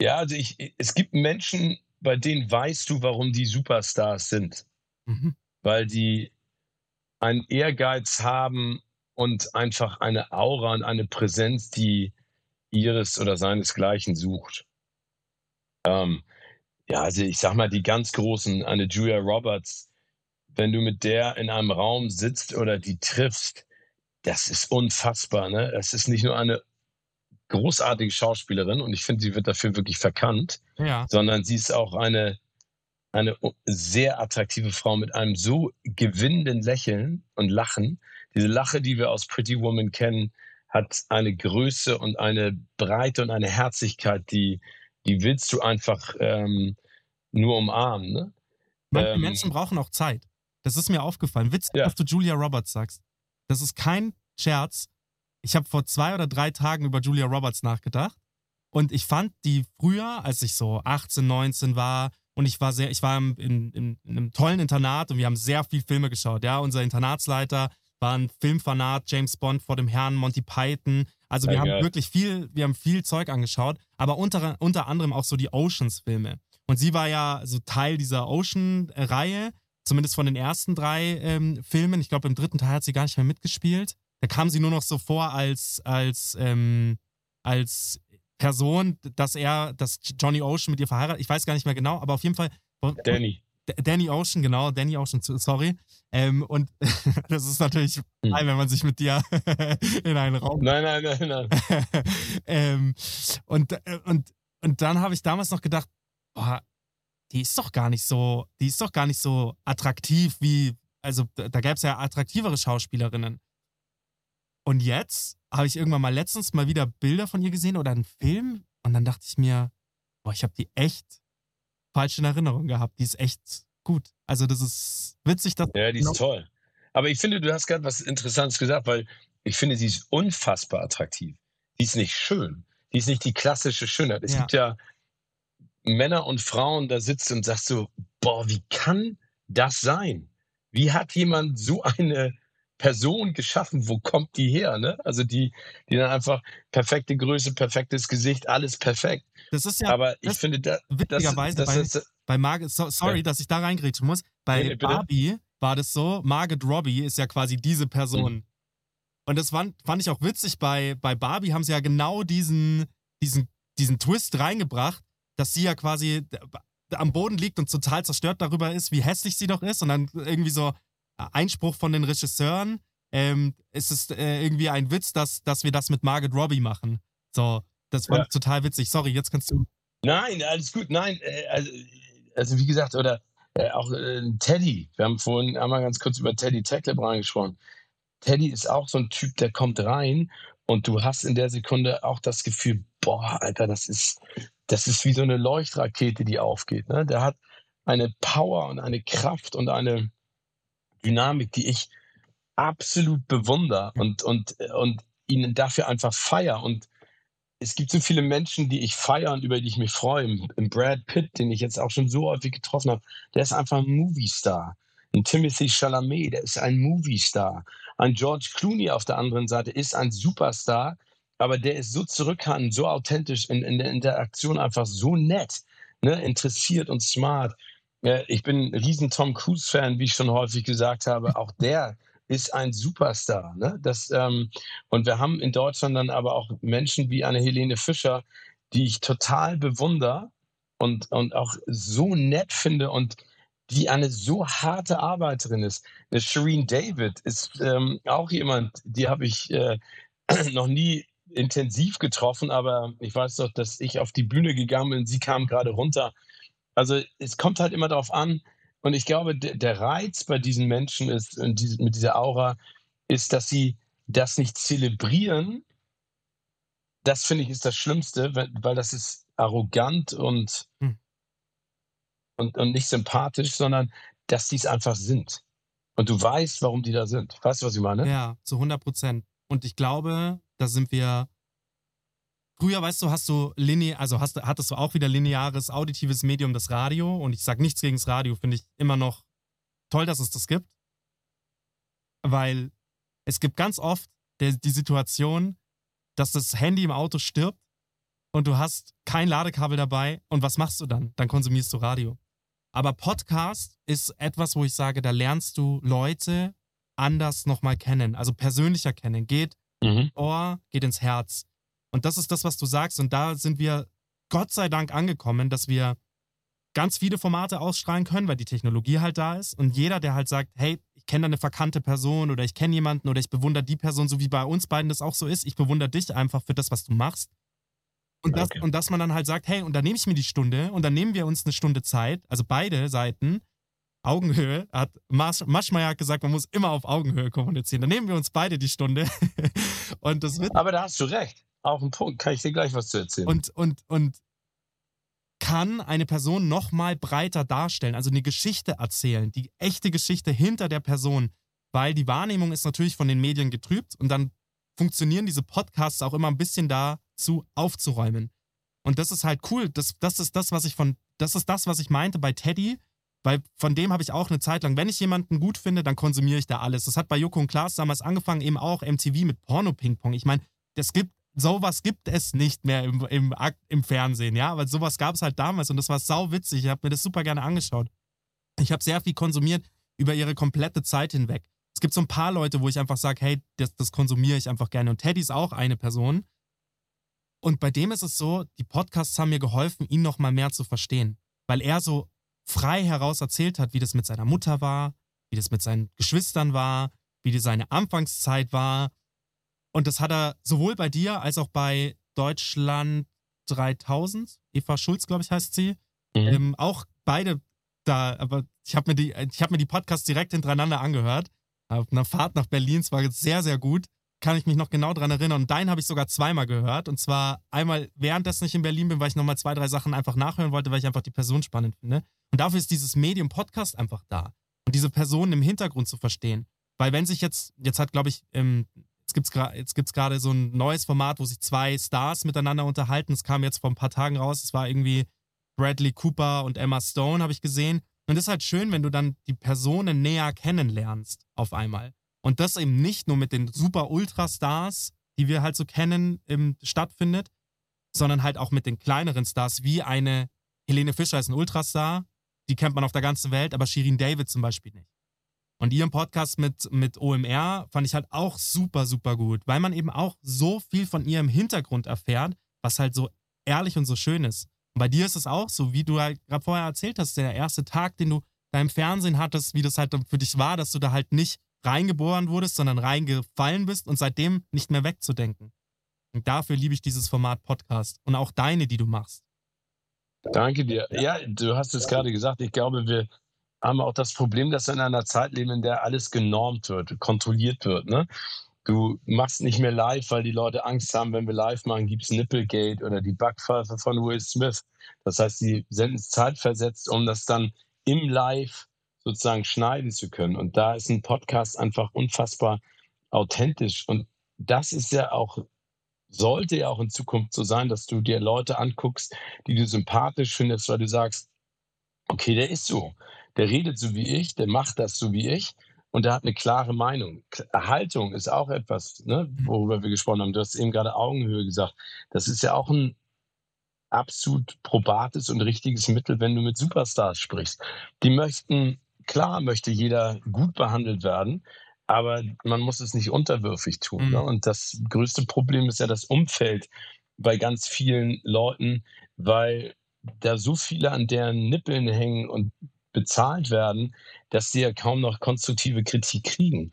Ja, also ich, es gibt Menschen, bei denen weißt du, warum die Superstars sind. Mhm. Weil die einen Ehrgeiz haben und einfach eine Aura und eine Präsenz, die, ihres oder seinesgleichen sucht. Ähm, ja, also ich sag mal, die ganz großen, eine Julia Roberts, wenn du mit der in einem Raum sitzt oder die triffst, das ist unfassbar. Ne? Es ist nicht nur eine großartige Schauspielerin und ich finde, sie wird dafür wirklich verkannt, ja. sondern sie ist auch eine, eine sehr attraktive Frau mit einem so gewinnenden Lächeln und Lachen. Diese Lache, die wir aus Pretty Woman kennen, hat eine Größe und eine Breite und eine Herzlichkeit, die, die willst du einfach ähm, nur umarmen. Ne? Manche ähm, Menschen brauchen auch Zeit. Das ist mir aufgefallen. Witzig, ja. dass du Julia Roberts sagst. Das ist kein Scherz. Ich habe vor zwei oder drei Tagen über Julia Roberts nachgedacht. Und ich fand die früher, als ich so 18, 19 war, und ich war sehr, ich war in, in, in einem tollen Internat und wir haben sehr viel Filme geschaut. Ja, unser Internatsleiter war ein Filmfanat, James Bond vor dem Herrn, Monty Python. Also wir ja, haben wirklich viel, wir haben viel Zeug angeschaut, aber unter, unter anderem auch so die Oceans-Filme. Und sie war ja so Teil dieser Ocean-Reihe, zumindest von den ersten drei ähm, Filmen. Ich glaube, im dritten Teil hat sie gar nicht mehr mitgespielt. Da kam sie nur noch so vor als, als, ähm, als Person, dass er, dass Johnny Ocean mit ihr verheiratet, ich weiß gar nicht mehr genau, aber auf jeden Fall. Danny. Danny Ocean, genau, Danny Ocean, sorry. Ähm, und das ist natürlich hm. wenn man sich mit dir in einen Raum. Nein, nein, nein, nein. ähm, und, äh, und, und dann habe ich damals noch gedacht, boah, die ist doch gar nicht so, die ist doch gar nicht so attraktiv wie, also da gäbe es ja attraktivere Schauspielerinnen. Und jetzt habe ich irgendwann mal letztens mal wieder Bilder von ihr gesehen oder einen Film und dann dachte ich mir, boah, ich habe die echt falsch in Erinnerung gehabt. Die ist echt gut. Also das ist witzig, dass ja, die ist toll. Aber ich finde, du hast gerade was Interessantes gesagt, weil ich finde, sie ist unfassbar attraktiv. Die ist nicht schön. Die ist nicht die klassische Schönheit. Es ja. gibt ja Männer und Frauen, da sitzt und sagst so, boah, wie kann das sein? Wie hat jemand so eine Person geschaffen? Wo kommt die her? Ne? Also die, die dann einfach perfekte Größe, perfektes Gesicht, alles perfekt. Das ist ja. Aber ich finde, da, witzigerweise das, das, bei, bei Margaret, so, sorry, ja. dass ich da reingrätschen muss. Bei ja, Barbie war das so, Margaret Robbie ist ja quasi diese Person. Mhm. Und das fand, fand ich auch witzig. Bei, bei Barbie haben sie ja genau diesen, diesen, diesen Twist reingebracht, dass sie ja quasi am Boden liegt und total zerstört darüber ist, wie hässlich sie doch ist. Und dann irgendwie so Einspruch von den Regisseuren. Ähm, es ist äh, irgendwie ein Witz, dass, dass wir das mit Margaret Robbie machen. So, das war ja. total witzig. Sorry, jetzt kannst du. Nein, alles gut. Nein, äh, also, also, wie gesagt, oder äh, auch äh, Teddy. Wir haben vorhin einmal ganz kurz über Teddy Tecklebrand gesprochen. Teddy ist auch so ein Typ, der kommt rein und du hast in der Sekunde auch das Gefühl, boah, Alter, das ist, das ist wie so eine Leuchtrakete, die aufgeht. Ne? Der hat eine Power und eine Kraft und eine Dynamik, die ich absolut bewundere und, und, und ihnen dafür einfach feier. Und es gibt so viele Menschen, die ich feiere und über die ich mich freue. Ein Brad Pitt, den ich jetzt auch schon so häufig getroffen habe, der ist einfach ein Movie-Star. Ein Timothy Chalamet, der ist ein Movie-Star. Ein George Clooney auf der anderen Seite ist ein Superstar, aber der ist so zurückhaltend, so authentisch, in, in der Interaktion einfach so nett, ne? interessiert und smart. Ich bin ein riesen Tom Cruise-Fan, wie ich schon häufig gesagt habe. Auch der ist ein Superstar. Ne? Das, ähm, und wir haben in Deutschland dann aber auch Menschen wie eine Helene Fischer, die ich total bewundere und, und auch so nett finde und die eine so harte Arbeiterin ist. Eine Shireen David ist ähm, auch jemand, die habe ich äh, noch nie intensiv getroffen, aber ich weiß doch, dass ich auf die Bühne gegangen bin, sie kam gerade runter. Also es kommt halt immer darauf an, und ich glaube, der Reiz bei diesen Menschen ist, mit dieser Aura, ist, dass sie das nicht zelebrieren. Das finde ich ist das Schlimmste, weil, das ist arrogant und, hm. und, und nicht sympathisch, sondern dass die es einfach sind. Und du weißt, warum die da sind. Weißt du, was ich meine? Ja, zu 100 Prozent. Und ich glaube, da sind wir Früher, weißt du, hast du linear, also hast, hattest du auch wieder lineares, auditives Medium, das Radio. Und ich sage nichts gegen das Radio, finde ich immer noch toll, dass es das gibt. Weil es gibt ganz oft der, die Situation, dass das Handy im Auto stirbt und du hast kein Ladekabel dabei. Und was machst du dann? Dann konsumierst du Radio. Aber Podcast ist etwas, wo ich sage, da lernst du Leute anders nochmal kennen, also persönlicher kennen. Geht mhm. Ohr, geht ins Herz. Und das ist das, was du sagst. Und da sind wir Gott sei Dank angekommen, dass wir ganz viele Formate ausstrahlen können, weil die Technologie halt da ist. Und jeder, der halt sagt, hey, ich kenne da eine verkannte Person oder ich kenne jemanden oder ich bewundere die Person, so wie bei uns beiden das auch so ist. Ich bewundere dich einfach für das, was du machst. Und, das, okay. und dass man dann halt sagt, hey, und dann nehme ich mir die Stunde und dann nehmen wir uns eine Stunde Zeit, also beide Seiten, Augenhöhe, hat Masch, Maschmeyer gesagt, man muss immer auf Augenhöhe kommunizieren. Dann nehmen wir uns beide die Stunde. und das wird. Aber da hast du recht. Auf den Punkt, kann ich dir gleich was zu erzählen. Und, und, und kann eine Person nochmal breiter darstellen, also eine Geschichte erzählen, die echte Geschichte hinter der Person, weil die Wahrnehmung ist natürlich von den Medien getrübt und dann funktionieren diese Podcasts auch immer ein bisschen dazu aufzuräumen. Und das ist halt cool. Das, das ist das, was ich von, das ist das, was ich meinte bei Teddy, weil von dem habe ich auch eine Zeit lang, wenn ich jemanden gut finde, dann konsumiere ich da alles. Das hat bei Joko und Klaas damals angefangen, eben auch MTV mit Porno-Ping-Pong. Ich meine, es gibt sowas gibt es nicht mehr im, im, im Fernsehen, ja, aber sowas gab es halt damals und das war sau witzig. Ich habe mir das super gerne angeschaut. Ich habe sehr viel konsumiert über ihre komplette Zeit hinweg. Es gibt so ein paar Leute, wo ich einfach sage, hey, das, das konsumiere ich einfach gerne. Und Teddy ist auch eine Person. Und bei dem ist es so, die Podcasts haben mir geholfen, ihn noch mal mehr zu verstehen, weil er so frei heraus erzählt hat, wie das mit seiner Mutter war, wie das mit seinen Geschwistern war, wie das seine Anfangszeit war. Und das hat er sowohl bei dir als auch bei Deutschland 3000, Eva Schulz, glaube ich, heißt sie, mhm. ähm, auch beide da, aber ich habe mir, die, hab mir die Podcasts direkt hintereinander angehört. Auf einer Fahrt nach Berlin, es war sehr, sehr gut. Kann ich mich noch genau dran erinnern. Und deinen habe ich sogar zweimal gehört. Und zwar einmal währenddessen ich in Berlin bin, weil ich nochmal zwei, drei Sachen einfach nachhören wollte, weil ich einfach die Person spannend finde. Und dafür ist dieses Medium Podcast einfach da. Und diese Personen im Hintergrund zu verstehen. Weil wenn sich jetzt, jetzt hat, glaube ich, ähm, jetzt gibt es gerade so ein neues Format, wo sich zwei Stars miteinander unterhalten. Es kam jetzt vor ein paar Tagen raus. Es war irgendwie Bradley Cooper und Emma Stone, habe ich gesehen. Und es ist halt schön, wenn du dann die Personen näher kennenlernst auf einmal. Und das eben nicht nur mit den super Ultra-Stars, die wir halt so kennen, im, stattfindet, sondern halt auch mit den kleineren Stars, wie eine Helene Fischer ist ein Ultrastar, die kennt man auf der ganzen Welt, aber Shirin David zum Beispiel nicht. Und ihren Podcast mit, mit OMR fand ich halt auch super, super gut, weil man eben auch so viel von ihrem Hintergrund erfährt, was halt so ehrlich und so schön ist. Und bei dir ist es auch so, wie du halt gerade vorher erzählt hast, der erste Tag, den du da im Fernsehen hattest, wie das halt für dich war, dass du da halt nicht reingeboren wurdest, sondern reingefallen bist und seitdem nicht mehr wegzudenken. Und dafür liebe ich dieses Format Podcast und auch deine, die du machst. Danke dir. Ja, du hast es gerade gesagt. Ich glaube, wir haben auch das Problem, dass wir in einer Zeit leben, in der alles genormt wird, kontrolliert wird. Ne? Du machst nicht mehr live, weil die Leute Angst haben, wenn wir live machen, gibt es Nipplegate oder die Backpfeife von Will Smith. Das heißt, sie senden es zeitversetzt, um das dann im Live sozusagen schneiden zu können. Und da ist ein Podcast einfach unfassbar authentisch. Und das ist ja auch, sollte ja auch in Zukunft so sein, dass du dir Leute anguckst, die du sympathisch findest, weil du sagst, okay, der ist so der redet so wie ich, der macht das so wie ich und der hat eine klare Meinung. Haltung ist auch etwas, ne, worüber wir gesprochen haben. Du hast eben gerade Augenhöhe gesagt. Das ist ja auch ein absolut probates und richtiges Mittel, wenn du mit Superstars sprichst. Die möchten, klar möchte jeder gut behandelt werden, aber man muss es nicht unterwürfig tun. Ne? Mhm. Ne? Und das größte Problem ist ja das Umfeld bei ganz vielen Leuten, weil da so viele an deren Nippeln hängen und bezahlt werden, dass sie ja kaum noch konstruktive Kritik kriegen.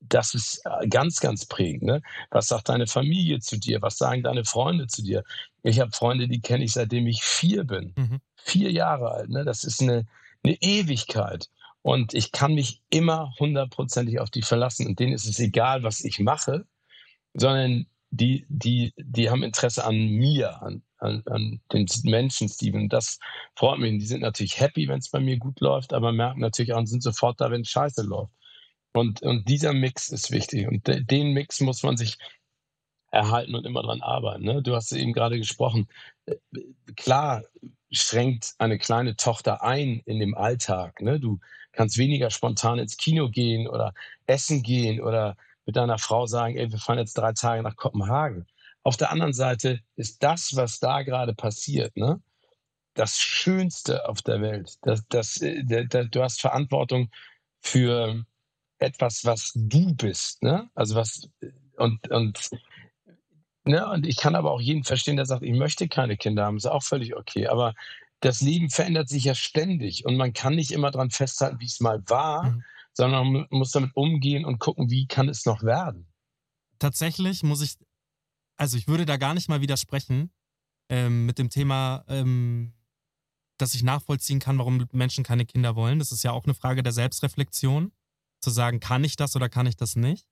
Das ist äh, ganz, ganz prägend. Ne? Was sagt deine Familie zu dir? Was sagen deine Freunde zu dir? Ich habe Freunde, die kenne ich seitdem ich vier bin. Mhm. Vier Jahre alt. Ne? Das ist eine, eine Ewigkeit. Und ich kann mich immer hundertprozentig auf die verlassen. Und denen ist es egal, was ich mache, sondern die, die, die haben Interesse an mir, an, an, an den Menschen, Steven. Das freut mich. Die sind natürlich happy, wenn es bei mir gut läuft, aber merken natürlich auch und sind sofort da, wenn es scheiße läuft. Und, und dieser Mix ist wichtig. Und de, den Mix muss man sich erhalten und immer dran arbeiten. Ne? Du hast eben gerade gesprochen. Klar schränkt eine kleine Tochter ein in dem Alltag. Ne? Du kannst weniger spontan ins Kino gehen oder essen gehen oder mit deiner Frau sagen, ey, wir fahren jetzt drei Tage nach Kopenhagen. Auf der anderen Seite ist das, was da gerade passiert, ne, das Schönste auf der Welt. Das, das, äh, das, du hast Verantwortung für etwas, was du bist. Ne? Also was und, und, ne? und ich kann aber auch jeden verstehen, der sagt, ich möchte keine Kinder haben, ist auch völlig okay. Aber das Leben verändert sich ja ständig und man kann nicht immer daran festhalten, wie es mal war, mhm. sondern man muss damit umgehen und gucken, wie kann es noch werden. Tatsächlich muss ich also ich würde da gar nicht mal widersprechen ähm, mit dem Thema, ähm, dass ich nachvollziehen kann, warum Menschen keine Kinder wollen. Das ist ja auch eine Frage der Selbstreflexion, zu sagen, kann ich das oder kann ich das nicht.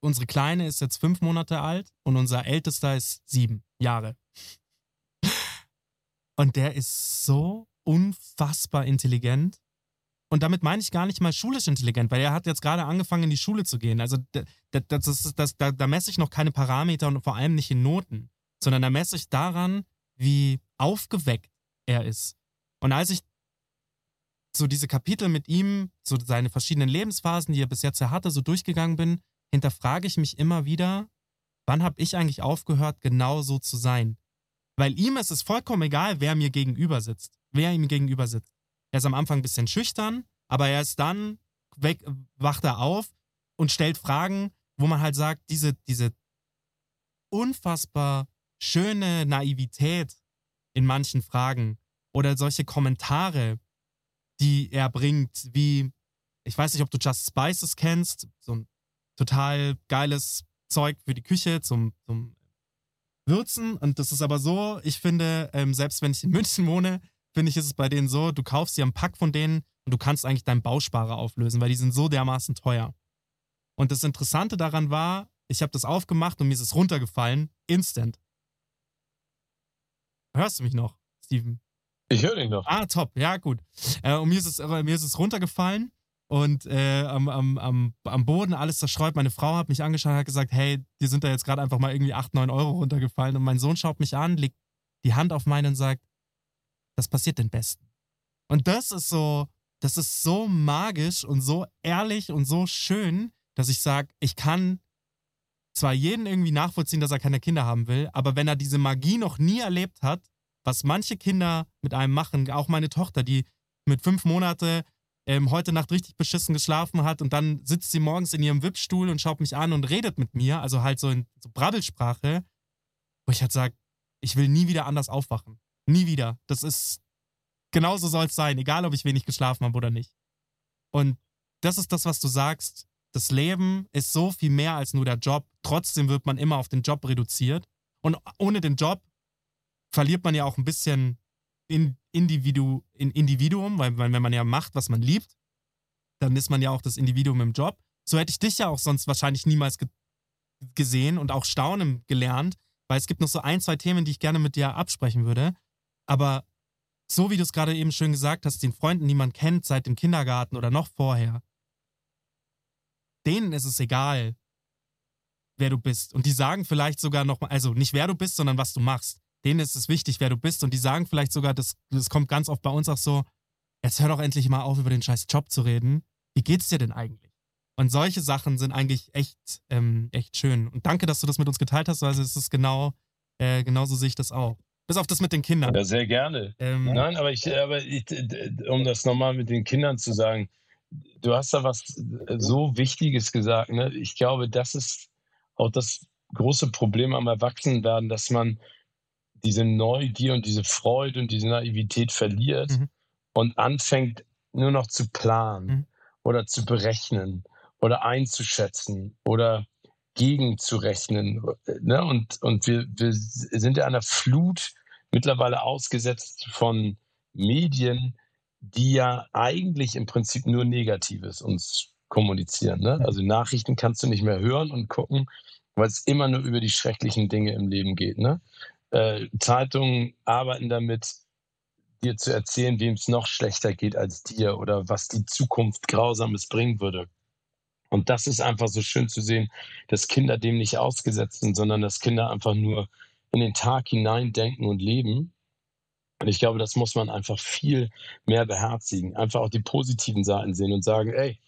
Unsere Kleine ist jetzt fünf Monate alt und unser Ältester ist sieben Jahre. Und der ist so unfassbar intelligent. Und damit meine ich gar nicht mal schulisch intelligent, weil er hat jetzt gerade angefangen, in die Schule zu gehen. Also das, das ist, das, da, da messe ich noch keine Parameter und vor allem nicht in Noten, sondern da messe ich daran, wie aufgeweckt er ist. Und als ich so diese Kapitel mit ihm, so seine verschiedenen Lebensphasen, die er bis jetzt hatte, so durchgegangen bin, hinterfrage ich mich immer wieder, wann habe ich eigentlich aufgehört, genau so zu sein? Weil ihm ist es vollkommen egal, wer mir gegenüber sitzt, wer ihm gegenüber sitzt. Er ist am Anfang ein bisschen schüchtern, aber er ist dann weg, wacht er auf und stellt Fragen, wo man halt sagt, diese, diese unfassbar schöne Naivität in manchen Fragen oder solche Kommentare, die er bringt, wie, ich weiß nicht, ob du Just Spices kennst, so ein total geiles Zeug für die Küche zum, zum Würzen. Und das ist aber so, ich finde, ähm, selbst wenn ich in München wohne, finde ich, ist es bei denen so, du kaufst dir einen Pack von denen und du kannst eigentlich deinen Bausparer auflösen, weil die sind so dermaßen teuer. Und das Interessante daran war, ich habe das aufgemacht und mir ist es runtergefallen, instant. Hörst du mich noch, Steven? Ich höre dich noch. Ah, top, ja, gut. Äh, und mir ist es, mir ist es runtergefallen und äh, am, am, am, am Boden alles zerstreut. Meine Frau hat mich angeschaut und hat gesagt, hey, dir sind da jetzt gerade einfach mal irgendwie 8, 9 Euro runtergefallen. Und mein Sohn schaut mich an, legt die Hand auf meine und sagt, das passiert den Besten. Und das ist so, das ist so magisch und so ehrlich und so schön, dass ich sage, ich kann zwar jeden irgendwie nachvollziehen, dass er keine Kinder haben will, aber wenn er diese Magie noch nie erlebt hat, was manche Kinder mit einem machen, auch meine Tochter, die mit fünf Monate ähm, heute Nacht richtig beschissen geschlafen hat und dann sitzt sie morgens in ihrem Wippstuhl und schaut mich an und redet mit mir, also halt so in so Brabbelsprache, wo ich halt sage, ich will nie wieder anders aufwachen. Nie wieder. Das ist, genauso soll es sein, egal ob ich wenig geschlafen habe oder nicht. Und das ist das, was du sagst. Das Leben ist so viel mehr als nur der Job. Trotzdem wird man immer auf den Job reduziert. Und ohne den Job verliert man ja auch ein bisschen in Individu, in Individuum, weil, weil wenn man ja macht, was man liebt, dann ist man ja auch das Individuum im Job. So hätte ich dich ja auch sonst wahrscheinlich niemals ge gesehen und auch staunen gelernt, weil es gibt noch so ein, zwei Themen, die ich gerne mit dir absprechen würde. Aber so wie du es gerade eben schön gesagt hast, den Freunden, die man kennt seit dem Kindergarten oder noch vorher, denen ist es egal, wer du bist. Und die sagen vielleicht sogar noch, also nicht wer du bist, sondern was du machst denen ist es wichtig, wer du bist. Und die sagen vielleicht sogar, das, das kommt ganz oft bei uns auch so, jetzt hör doch endlich mal auf, über den scheiß Job zu reden. Wie geht's dir denn eigentlich? Und solche Sachen sind eigentlich echt, ähm, echt schön. Und danke, dass du das mit uns geteilt hast, weil es ist genau, äh, genauso sehe ich das auch. Bis auf das mit den Kindern. Ja, sehr gerne. Ähm, Nein, aber ich, aber ich, um das nochmal mit den Kindern zu sagen, du hast da was so Wichtiges gesagt. Ne? Ich glaube, das ist auch das große Problem am Erwachsenwerden, dass man diese Neugier und diese Freude und diese Naivität verliert mhm. und anfängt nur noch zu planen mhm. oder zu berechnen oder einzuschätzen oder gegenzurechnen. Ne? Und, und wir, wir sind ja einer Flut mittlerweile ausgesetzt von Medien, die ja eigentlich im Prinzip nur Negatives uns kommunizieren. Ne? Also Nachrichten kannst du nicht mehr hören und gucken, weil es immer nur über die schrecklichen Dinge im Leben geht. Ne? Äh, Zeitungen arbeiten damit, dir zu erzählen, wem es noch schlechter geht als dir oder was die Zukunft Grausames bringen würde. Und das ist einfach so schön zu sehen, dass Kinder dem nicht ausgesetzt sind, sondern dass Kinder einfach nur in den Tag hinein denken und leben. Und ich glaube, das muss man einfach viel mehr beherzigen. Einfach auch die positiven Seiten sehen und sagen, ey,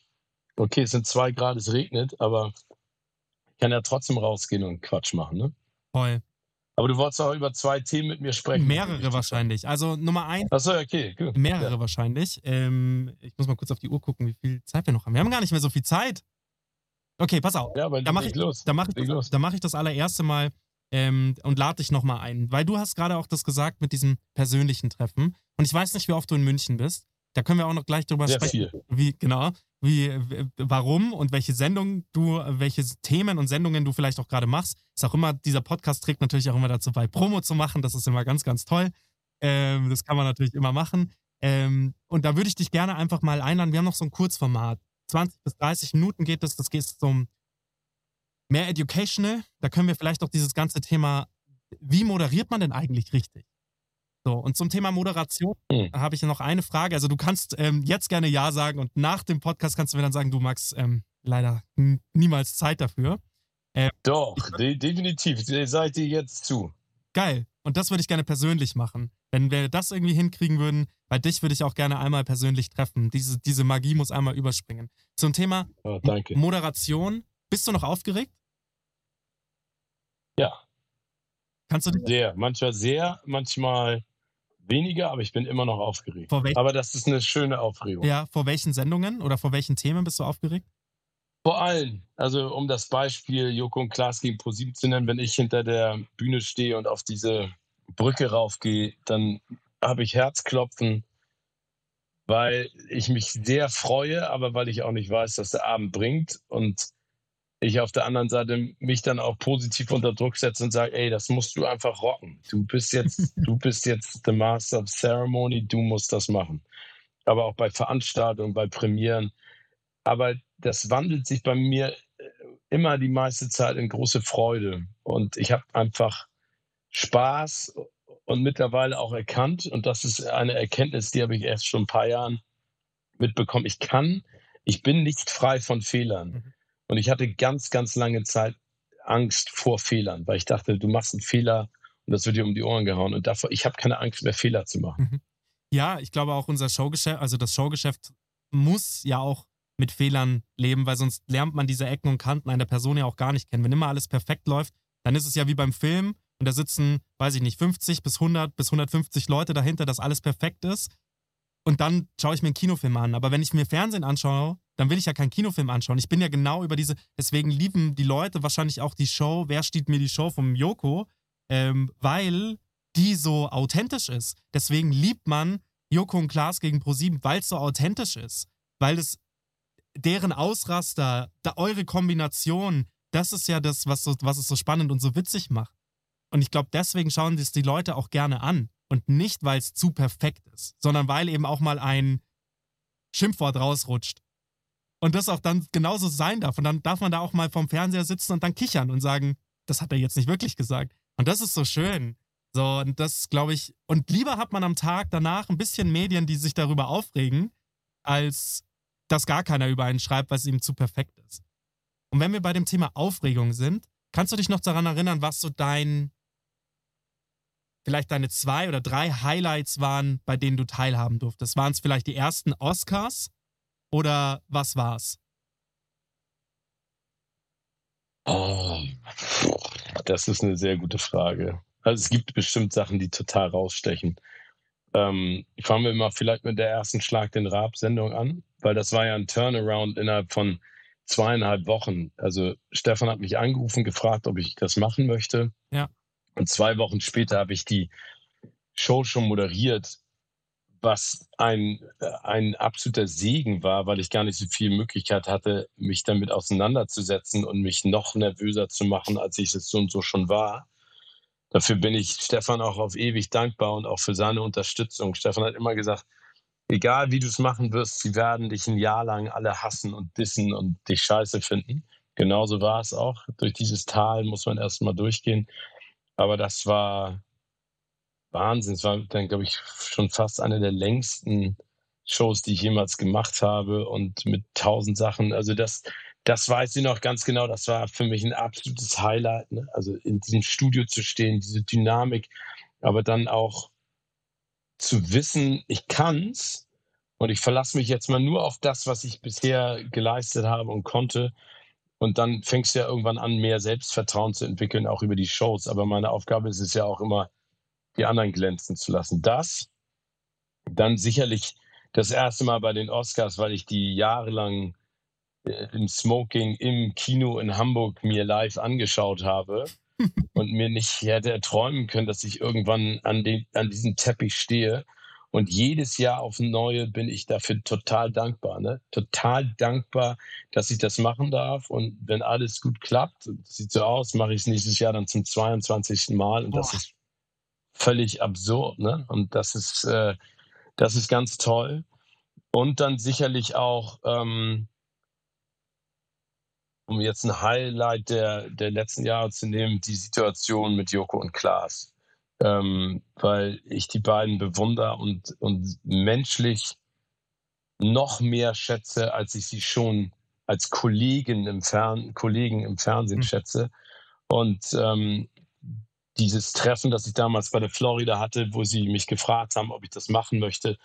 okay, es sind zwei Grad, es regnet, aber ich kann ja trotzdem rausgehen und Quatsch machen. Ne? Voll. Aber du wolltest auch über zwei Themen mit mir sprechen. Mehrere wahrscheinlich. Also Nummer eins. Achso, okay, gut. Mehrere ja. wahrscheinlich. Ähm, ich muss mal kurz auf die Uhr gucken, wie viel Zeit wir noch haben. Wir haben gar nicht mehr so viel Zeit. Okay, pass auf. Ja, aber da mache ich, los. Da mache ich, mach ich das allererste Mal ähm, und lade dich nochmal ein. Weil du hast gerade auch das gesagt mit diesem persönlichen Treffen. Und ich weiß nicht, wie oft du in München bist. Da können wir auch noch gleich drüber Sehr sprechen. Viel. Wie, genau, wie, warum und welche Sendungen du, welche Themen und Sendungen du vielleicht auch gerade machst. Ist auch immer, dieser Podcast trägt natürlich auch immer dazu bei, Promo zu machen. Das ist immer ganz, ganz toll. Ähm, das kann man natürlich immer machen. Ähm, und da würde ich dich gerne einfach mal einladen. Wir haben noch so ein Kurzformat. 20 bis 30 Minuten geht das. Das geht zum mehr educational. Da können wir vielleicht auch dieses ganze Thema, wie moderiert man denn eigentlich richtig? So, und zum Thema Moderation Mhm. habe ich noch eine Frage. Also du kannst ähm, jetzt gerne Ja sagen und nach dem Podcast kannst du mir dann sagen, du Max, ähm, leider niemals Zeit dafür. Doch, de definitiv. Seid ihr jetzt zu. Geil. Und das würde ich gerne persönlich machen. Wenn wir das irgendwie hinkriegen würden, bei dich würde ich auch gerne einmal persönlich treffen. Diese, diese Magie muss einmal überspringen. Zum Thema Oh. Moderation. Bist du noch aufgeregt? Ja, Kannst du dich sehr. Manchmal sehr, manchmal weniger, aber ich bin immer noch aufgeregt. Aber das ist eine schöne Aufregung. ja, vor welchen Sendungen oder vor welchen Themen bist du aufgeregt? Vor allem, also um das Beispiel Joko und Klaas gegen ProSieben zu nennen, wenn ich hinter der Bühne stehe und auf diese Brücke raufgehe, dann habe ich Herzklopfen, weil ich mich sehr freue, aber weil ich auch nicht weiß, was der Abend bringt und ich auf der anderen Seite mich dann auch positiv unter Druck setze und sage, ey, das musst du einfach rocken. Du bist jetzt, du bist jetzt the Master of Ceremony, du musst das machen. Aber auch bei Veranstaltungen, bei Premieren. Aber das wandelt sich bei mir äh, immer die meiste Zeit in große Freude. Und ich habe einfach Spaß und mittlerweile auch erkannt, und das ist eine Erkenntnis, die habe ich erst schon ein paar Jahren mitbekommen. Ich kann, ich bin nicht frei von Fehlern. Und ich hatte ganz, ganz lange Zeit Angst vor Fehlern, weil ich dachte, du machst einen Fehler und das wird dir um die Ohren gehauen. Und davor, ich habe keine Angst mehr, Fehler zu machen. Mhm. Ja, ich glaube auch unser Showgeschäft, also das Showgeschäft muss ja auch mit Fehlern leben, weil sonst lernt man diese Ecken und Kanten einer Person ja auch gar nicht kennen. Wenn immer alles perfekt läuft, dann ist es ja wie beim Film und da sitzen, weiß ich nicht, 50 bis 100 bis 150 Leute dahinter, dass alles perfekt ist. Und dann schaue ich mir einen Kinofilm an. Aber wenn ich mir Fernsehen anschaue, dann will ich ja keinen Kinofilm anschauen. Ich bin ja genau über diese, deswegen lieben die Leute wahrscheinlich auch die Show, wer steht mir die Show vom Joko, ähm, weil die so authentisch ist. Deswegen liebt man Joko und Klaas gegen ProSieben, weil es so authentisch ist. Weil es deren Ausraster, da, eure Kombination, das ist ja das, was, so, was es so spannend und so witzig macht. Und ich glaube, deswegen schauen das die Leute auch gerne an. Und nicht, weil es zu perfekt ist, sondern weil eben auch mal ein Schimpfwort rausrutscht. Und das auch dann genauso sein darf. Und dann darf man da auch mal vorm Fernseher sitzen und dann kichern und sagen, das hat er jetzt nicht wirklich gesagt. Und das ist so schön. So, und das glaube ich, und lieber hat man am Tag danach ein bisschen Medien, die sich darüber aufregen, als dass gar keiner über einen schreibt, weil es ihm zu perfekt ist. Und wenn wir bei dem Thema Aufregung sind, kannst du dich noch daran erinnern, was so dein, vielleicht deine zwei oder drei Highlights waren, bei denen du teilhaben durftest? Waren es vielleicht die ersten Oscars oder was war's? Oh, das ist eine sehr gute Frage. Also es gibt bestimmt Sachen, die total rausstechen. Ähm, fangen wir mal vielleicht mit der ersten Schlag den Raab-Sendung an weil das war ja ein Turnaround innerhalb von zweieinhalb Wochen. Also Stefan hat mich angerufen, gefragt, ob ich das machen möchte. Ja. Und zwei Wochen später habe ich die Show schon moderiert, was ein, ein absoluter Segen war, weil ich gar nicht so viel Möglichkeit hatte, mich damit auseinanderzusetzen und mich noch nervöser zu machen, als ich es so und so schon war. Dafür bin ich Stefan auch auf ewig dankbar und auch für seine Unterstützung. Stefan hat immer gesagt, egal wie du es machen wirst, sie werden dich ein Jahr lang alle hassen und dissen und dich scheiße finden. Genauso war es auch. Durch dieses Tal muss man erstmal durchgehen. Aber das war Wahnsinn. Es war dann, glaube ich, schon fast eine der längsten Shows, die ich jemals gemacht habe und mit tausend Sachen. Also das, das weiß ich noch ganz genau. Das war für mich ein absolutes Highlight. Ne? Also in diesem Studio zu stehen, diese Dynamik, aber dann auch zu wissen, ich kann's und ich verlasse mich jetzt mal nur auf das, was ich bisher geleistet habe und konnte. Und dann fängst du ja irgendwann an, mehr Selbstvertrauen zu entwickeln, auch über die Shows. Aber meine Aufgabe ist es ja auch immer, die anderen glänzen zu lassen. Das, dann sicherlich das erste Mal bei den Oscars, weil ich die jahrelang äh, im Smoking im Kino in Hamburg mir live angeschaut habe und mir nicht hätte erträumen können, dass ich irgendwann an, den, an diesem Teppich stehe. Und jedes Jahr aufs Neue bin ich dafür total dankbar. Ne? Total dankbar, dass ich das machen darf. Und wenn alles gut klappt, sieht so aus, mache ich es nächstes Jahr dann zum 22. Mal. Und Boah. das ist völlig absurd. Ne? Und das ist, äh, das ist ganz toll. Und dann sicherlich auch ähm, um jetzt ein Highlight der, der letzten Jahre zu nehmen, die Situation mit Joko und Klaas. Ähm, weil ich die beiden bewundere und, und menschlich noch mehr schätze, als ich sie schon als Kollegen im, Fern Kollegen im Fernsehen mhm. schätze. Und ähm, dieses Treffen, das ich damals bei der Florida hatte, wo sie mich gefragt haben, ob ich das machen möchte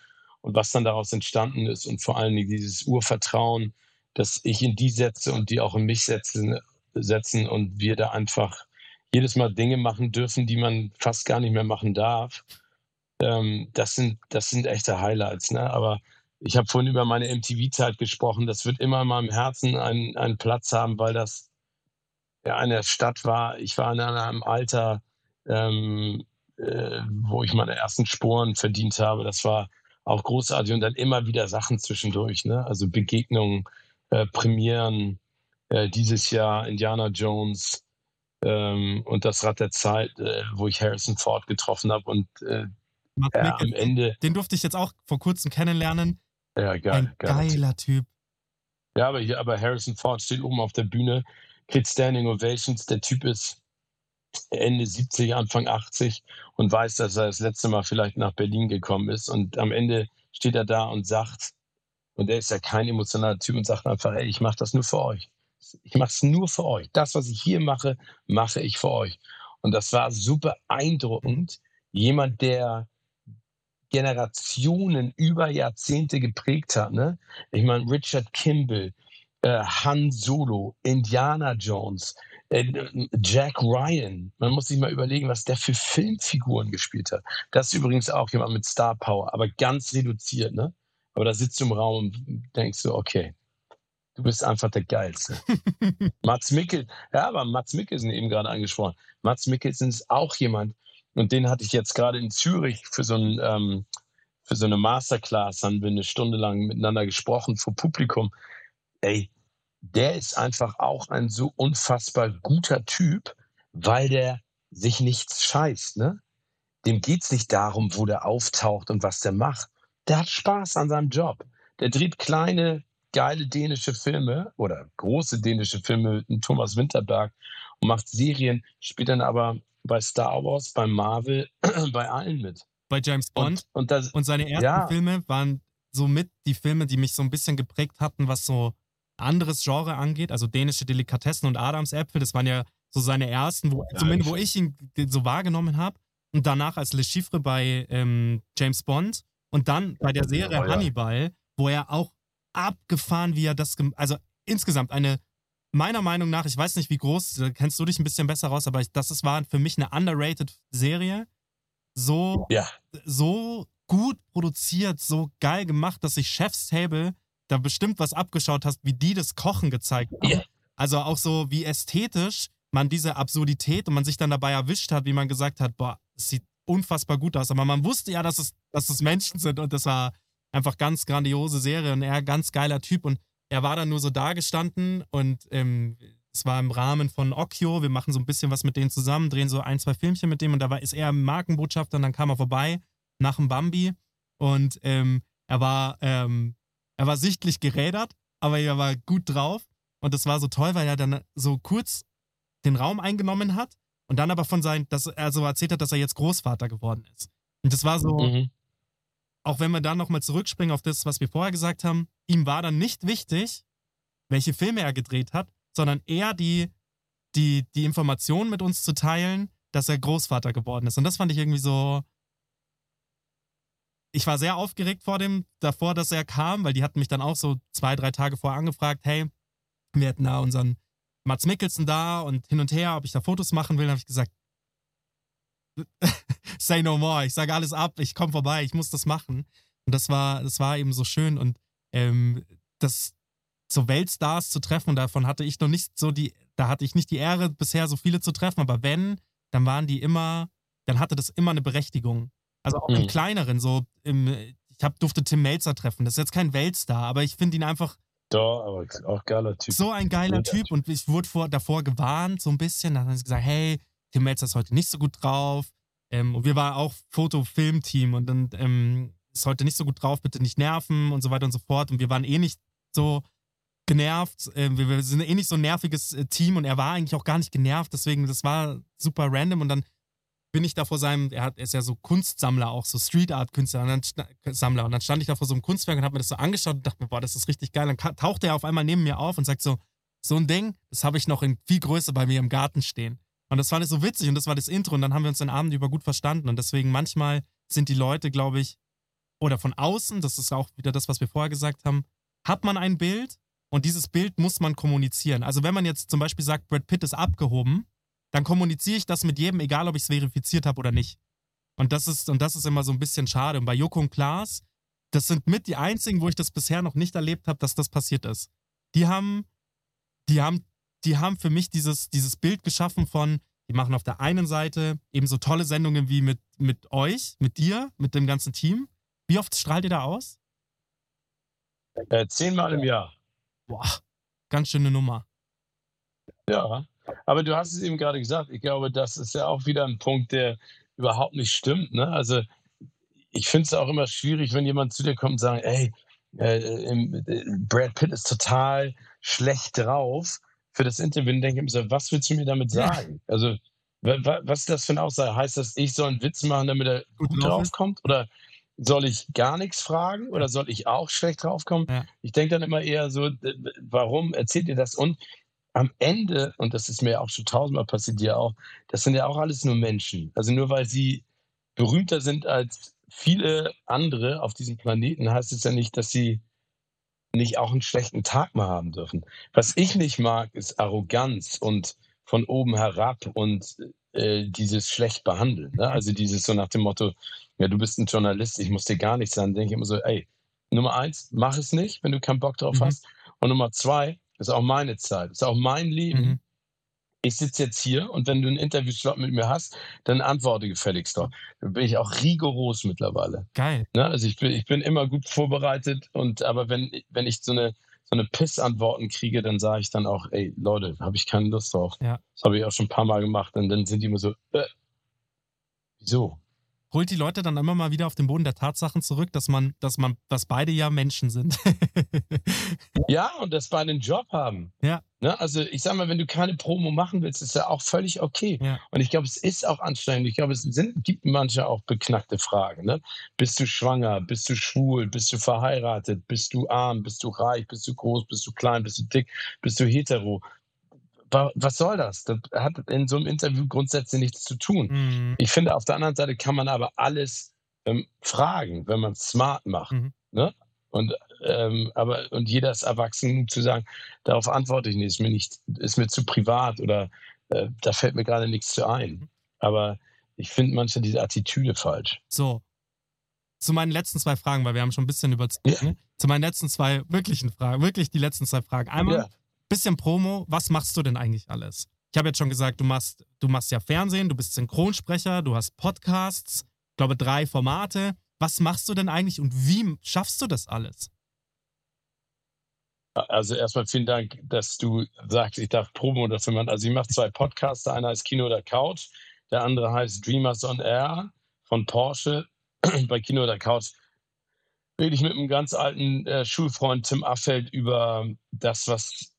und was dann daraus entstanden ist und vor allen Dingen dieses Urvertrauen, dass ich in die setze und die auch in mich setzen, setzen und wir da einfach jedes Mal Dinge machen dürfen, die man fast gar nicht mehr machen darf. Ähm, das, sind, das sind echte Highlights. Ne? Aber ich habe vorhin über meine MTV-Zeit gesprochen. Das wird immer in meinem Herzen einen, einen Platz haben, weil das ja eine Stadt war. Ich war in einem Alter, ähm, äh, wo ich meine ersten Sporen verdient habe. Das war auch großartig und dann immer wieder Sachen zwischendurch, ne? Also Begegnungen, äh, Premieren, äh, dieses Jahr Indiana Jones ähm, und das Rad der Zeit, äh, wo ich Harrison Ford getroffen habe und äh, ja, am Ende. Den durfte ich jetzt auch vor kurzem kennenlernen. Ja, geil. Ein geiler Typ. Ja, aber hier, aber Harrison Ford steht oben auf der Bühne, kriegt Standing Ovations. Der Typ ist Ende 70, Anfang 80 und weiß, dass er das letzte Mal vielleicht nach Berlin gekommen ist. Und am Ende steht er da und sagt, und er ist ja kein emotionaler Typ und sagt einfach, ey, ich mache das nur für euch. Ich mache es nur für euch. Das, was ich hier mache, mache ich für euch. Und das war super beeindruckend. Jemand, der Generationen über Jahrzehnte geprägt hat. Ne? Ich meine, Richard Kimball, äh, Han Solo, Indiana Jones, Jack Ryan. Man muss sich mal überlegen, was der für Filmfiguren gespielt hat. Das ist übrigens auch jemand mit Star Power, aber ganz reduziert. Ne? Aber da sitzt du im Raum und denkst du, okay, du bist einfach der Geilste. Mats Mikkel, ja, aber Mats Mikkelsen eben gerade angesprochen. Mats Mikkelsen ist auch jemand, und den hatte ich jetzt gerade in Zürich für so, ein, ähm, für so eine Masterclass, haben wir eine Stunde lang miteinander gesprochen vor Publikum. Ey, der ist einfach auch ein so unfassbar guter Typ, weil der sich nichts scheißt. Ne? Dem geht es nicht darum, wo der auftaucht und was der macht. Der hat Spaß an seinem Job. Der dreht kleine, geile dänische Filme oder große dänische Filme mit Thomas Winterberg und macht Serien, spielt dann aber bei Star Wars, bei Marvel, bei allen mit. Bei James Bond. Und, und, das, und seine ersten ja. Filme waren somit die Filme, die mich so ein bisschen geprägt hatten, was so anderes Genre angeht. Also dänische Delikatessen und Adamsäpfel, das waren ja so seine ersten, wo, ja, zumindest wo ich ihn so wahrgenommen habe. Und danach als Le Chiffre bei ähm, James Bond. Und dann bei der Serie oh, ja. Hannibal, wo er auch abgefahren, wie er das, also insgesamt eine meiner Meinung nach, ich weiß nicht, wie groß, da kennst du dich ein bisschen besser raus, aber ich, das ist, war für mich eine underrated Serie. So, ja. so gut produziert, so geil gemacht, dass sich Chef's Table da bestimmt was abgeschaut hast, wie die das Kochen gezeigt haben. Ja. Also auch so, wie ästhetisch man diese Absurdität und man sich dann dabei erwischt hat, wie man gesagt hat, boah, es sieht unfassbar gut aus. Aber man wusste ja, dass es, dass es Menschen sind und das war einfach ganz grandiose Serie und er ganz geiler Typ und er war dann nur so dagestanden und ähm, es war im Rahmen von Okio. Wir machen so ein bisschen was mit denen zusammen, drehen so ein, zwei Filmchen mit dem und da war, ist er Markenbotschafter und dann kam er vorbei nach dem Bambi und ähm, er war, ähm, er war sichtlich gerädert, aber er war gut drauf und das war so toll, weil er dann so kurz den Raum eingenommen hat und dann aber von seinen, dass er so erzählt hat, dass er jetzt Großvater geworden ist. Und das war so, mhm auch wenn wir dann nochmal zurückspringen auf das, was wir vorher gesagt haben, ihm war dann nicht wichtig, welche Filme er gedreht hat, sondern eher die, die, die Information mit uns zu teilen, dass er Großvater geworden ist. Und das fand ich irgendwie so. Ich war sehr aufgeregt vor dem, davor, dass er kam, weil die hatten mich dann auch so zwei, drei Tage vorher angefragt, hey, wir hätten da unseren Mats Mikkelsen da und hin und her, ob ich da Fotos machen will. Habe ich gesagt, say no more. Ich sage alles ab, ich komme vorbei, ich muss das machen. Und das war, das war eben so schön und ähm, das so Weltstars zu treffen, davon hatte ich noch nicht so die, da hatte ich nicht die Ehre, bisher so viele zu treffen, aber wenn, dann waren die immer, dann hatte das immer eine Berechtigung. Also auch mhm. im kleineren, so im, ich hab, durfte Tim Melzer treffen. Das ist jetzt kein Weltstar, aber ich finde ihn einfach. Doch, aber auch geiler Typ. So ein geiler Typ. Und ich wurde vor, davor gewarnt, so ein bisschen. Dann haben sie gesagt, hey, Tim Melzer ist heute nicht so gut drauf. Ähm, und wir waren auch Foto-Film-Team und dann ähm, ist heute nicht so gut drauf, bitte nicht nerven und so weiter und so fort. Und wir waren eh nicht so genervt. Ähm, wir, wir, sind eh nicht so ein nerviges äh, Team und er war eigentlich auch gar nicht genervt. Deswegen, das war super random. Und dann bin ich da vor seinem, er, hat, er ist ja so Kunstsammler, auch so Street Art Künstler und dann, Sammler. Und dann stand ich da vor so einem Kunstwerk und habe mir das so angeschaut und dachte mir, boah, das ist richtig geil. Dann tauchte er auf einmal neben mir auf und sagt so, so ein Ding, das habe ich noch in viel Größe bei mir im Garten stehen. Und das fand ich so witzig und das war das Intro und dann haben wir uns den Abend über gut verstanden und deswegen manchmal sind die Leute, glaube ich, oder von außen, das ist auch wieder das, was wir vorher gesagt haben, hat man ein Bild und dieses Bild muss man kommunizieren. Also wenn man jetzt zum Beispiel sagt, Brad Pitt ist abgehoben, dann kommuniziere ich das mit jedem, egal ob ich es verifiziert habe oder nicht. Und das ist, und das ist immer so ein bisschen schade. Und bei Joko und Klaas, das sind mit die einzigen, wo ich das bisher noch nicht erlebt habe, dass das passiert ist. Die haben, die haben, die haben für mich dieses, dieses Bild geschaffen von, die machen auf der einen Seite eben so tolle Sendungen wie mit, mit euch, mit dir, mit dem ganzen Team. Wie oft strahlt ihr da aus? Äh, zehnmal im Jahr. Boah, ganz schöne Nummer. Ja, aber du hast es eben gerade gesagt. Ich glaube, das ist ja auch wieder ein Punkt, der überhaupt nicht stimmt. Ne? Also ich finde es auch immer schwierig, wenn jemand zu dir kommt und sagt, ey, äh, äh, Brad Pitt ist total schlecht drauf für das Interview. Und denke ich mir so, was willst du mir damit sagen? Ja. Also was ist das für eine Aussage? Heißt das, ich soll einen Witz machen, damit er gut, gut draufkommt? Oder soll ich gar nichts fragen? Oder soll ich auch schlecht draufkommen? Ja. Ich denke dann immer eher so, warum erzählt ihr das? Und am Ende, und das ist mir auch schon tausendmal passiert, dir auch, das sind ja auch alles nur Menschen. Also nur weil sie berühmter sind als viele andere auf diesem Planeten, heißt es ja nicht, dass sie nicht auch einen schlechten Tag mal haben dürfen. Was ich nicht mag, ist Arroganz und von oben herab und äh, dieses schlecht behandeln. Ne? Also dieses so nach dem Motto, ja, du bist ein Journalist, ich muss dir gar nichts sagen. Denke ich immer so, ey, Nummer eins, mach es nicht, wenn du keinen Bock drauf mhm. hast. Und Nummer zwei, das ist auch meine Zeit, das ist auch mein Leben. Mhm. Ich sitze jetzt hier und wenn du einen Interviewslot mit mir hast, dann antworte gefälligst doch. Da bin ich auch rigoros mittlerweile. Geil. Ne? Also ich bin, ich bin immer gut vorbereitet und aber wenn, wenn ich so eine, so eine Piss-Antworten kriege, dann sage ich dann auch, ey Leute, habe ich keine Lust drauf. Ja. Das habe ich auch schon ein paar Mal gemacht und dann sind die immer so, äh, wieso? Holt die Leute dann immer mal wieder auf den Boden der Tatsachen zurück, dass man, dass man, dass beide ja Menschen sind. ja, und dass beide einen Job haben. Ja. Ne? Also ich sag mal, wenn du keine Promo machen willst, ist ja auch völlig okay. Ja. Und ich glaube, es ist auch anstrengend. Ich glaube, es sind, gibt manche auch beknackte Fragen. Ne? Bist du schwanger? Bist du schwul? Bist du verheiratet? Bist du arm? Bist du reich? Bist du groß? Bist du klein? Bist du dick? Bist du hetero? Was soll das? Das hat in so einem Interview grundsätzlich nichts zu tun. Mhm. Ich finde, auf der anderen Seite kann man aber alles ähm, fragen, wenn man es smart macht. Mhm. Ne? Und, ähm, aber, und jeder ist erwachsen genug zu sagen, darauf antworte ich nicht, ist mir, nicht, ist mir zu privat oder äh, da fällt mir gerade nichts zu ein. Mhm. Aber ich finde manchmal diese Attitüde falsch. So. Zu meinen letzten zwei Fragen, weil wir haben schon ein bisschen über ja. Ne? zu meinen letzten zwei wirklichen Fragen, wirklich die letzten zwei Fragen. Einmal, ja bisschen Promo, was machst du denn eigentlich alles? Ich habe jetzt schon gesagt, du machst, du machst ja Fernsehen, du bist Synchronsprecher, du hast Podcasts, ich glaube drei Formate. Was machst du denn eigentlich und wie schaffst du das alles? Also erstmal vielen Dank, dass du sagst, ich darf Promo dafür machen. Also ich mache zwei Podcasts, der eine heißt Kino oder Couch, der andere heißt Dreamers on Air von Porsche. Bei Kino oder Couch rede ich mit einem ganz alten äh, Schulfreund Tim Affeld über das, was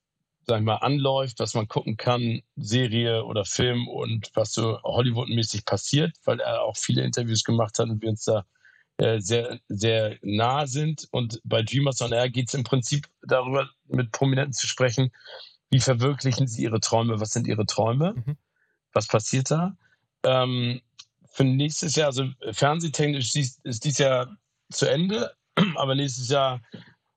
sag ich mal, anläuft, was man gucken kann, Serie oder Film und was so Hollywood-mäßig passiert, weil er auch viele Interviews gemacht hat und wir uns da äh, sehr, sehr nah sind. Und bei Dreamers on Air geht es im Prinzip darüber, mit Prominenten zu sprechen, wie verwirklichen sie ihre Träume, was sind ihre Träume, mhm. was passiert da. Ähm, für nächstes Jahr, also fernsehtechnisch ist, dies Jahr zu Ende, aber nächstes Jahr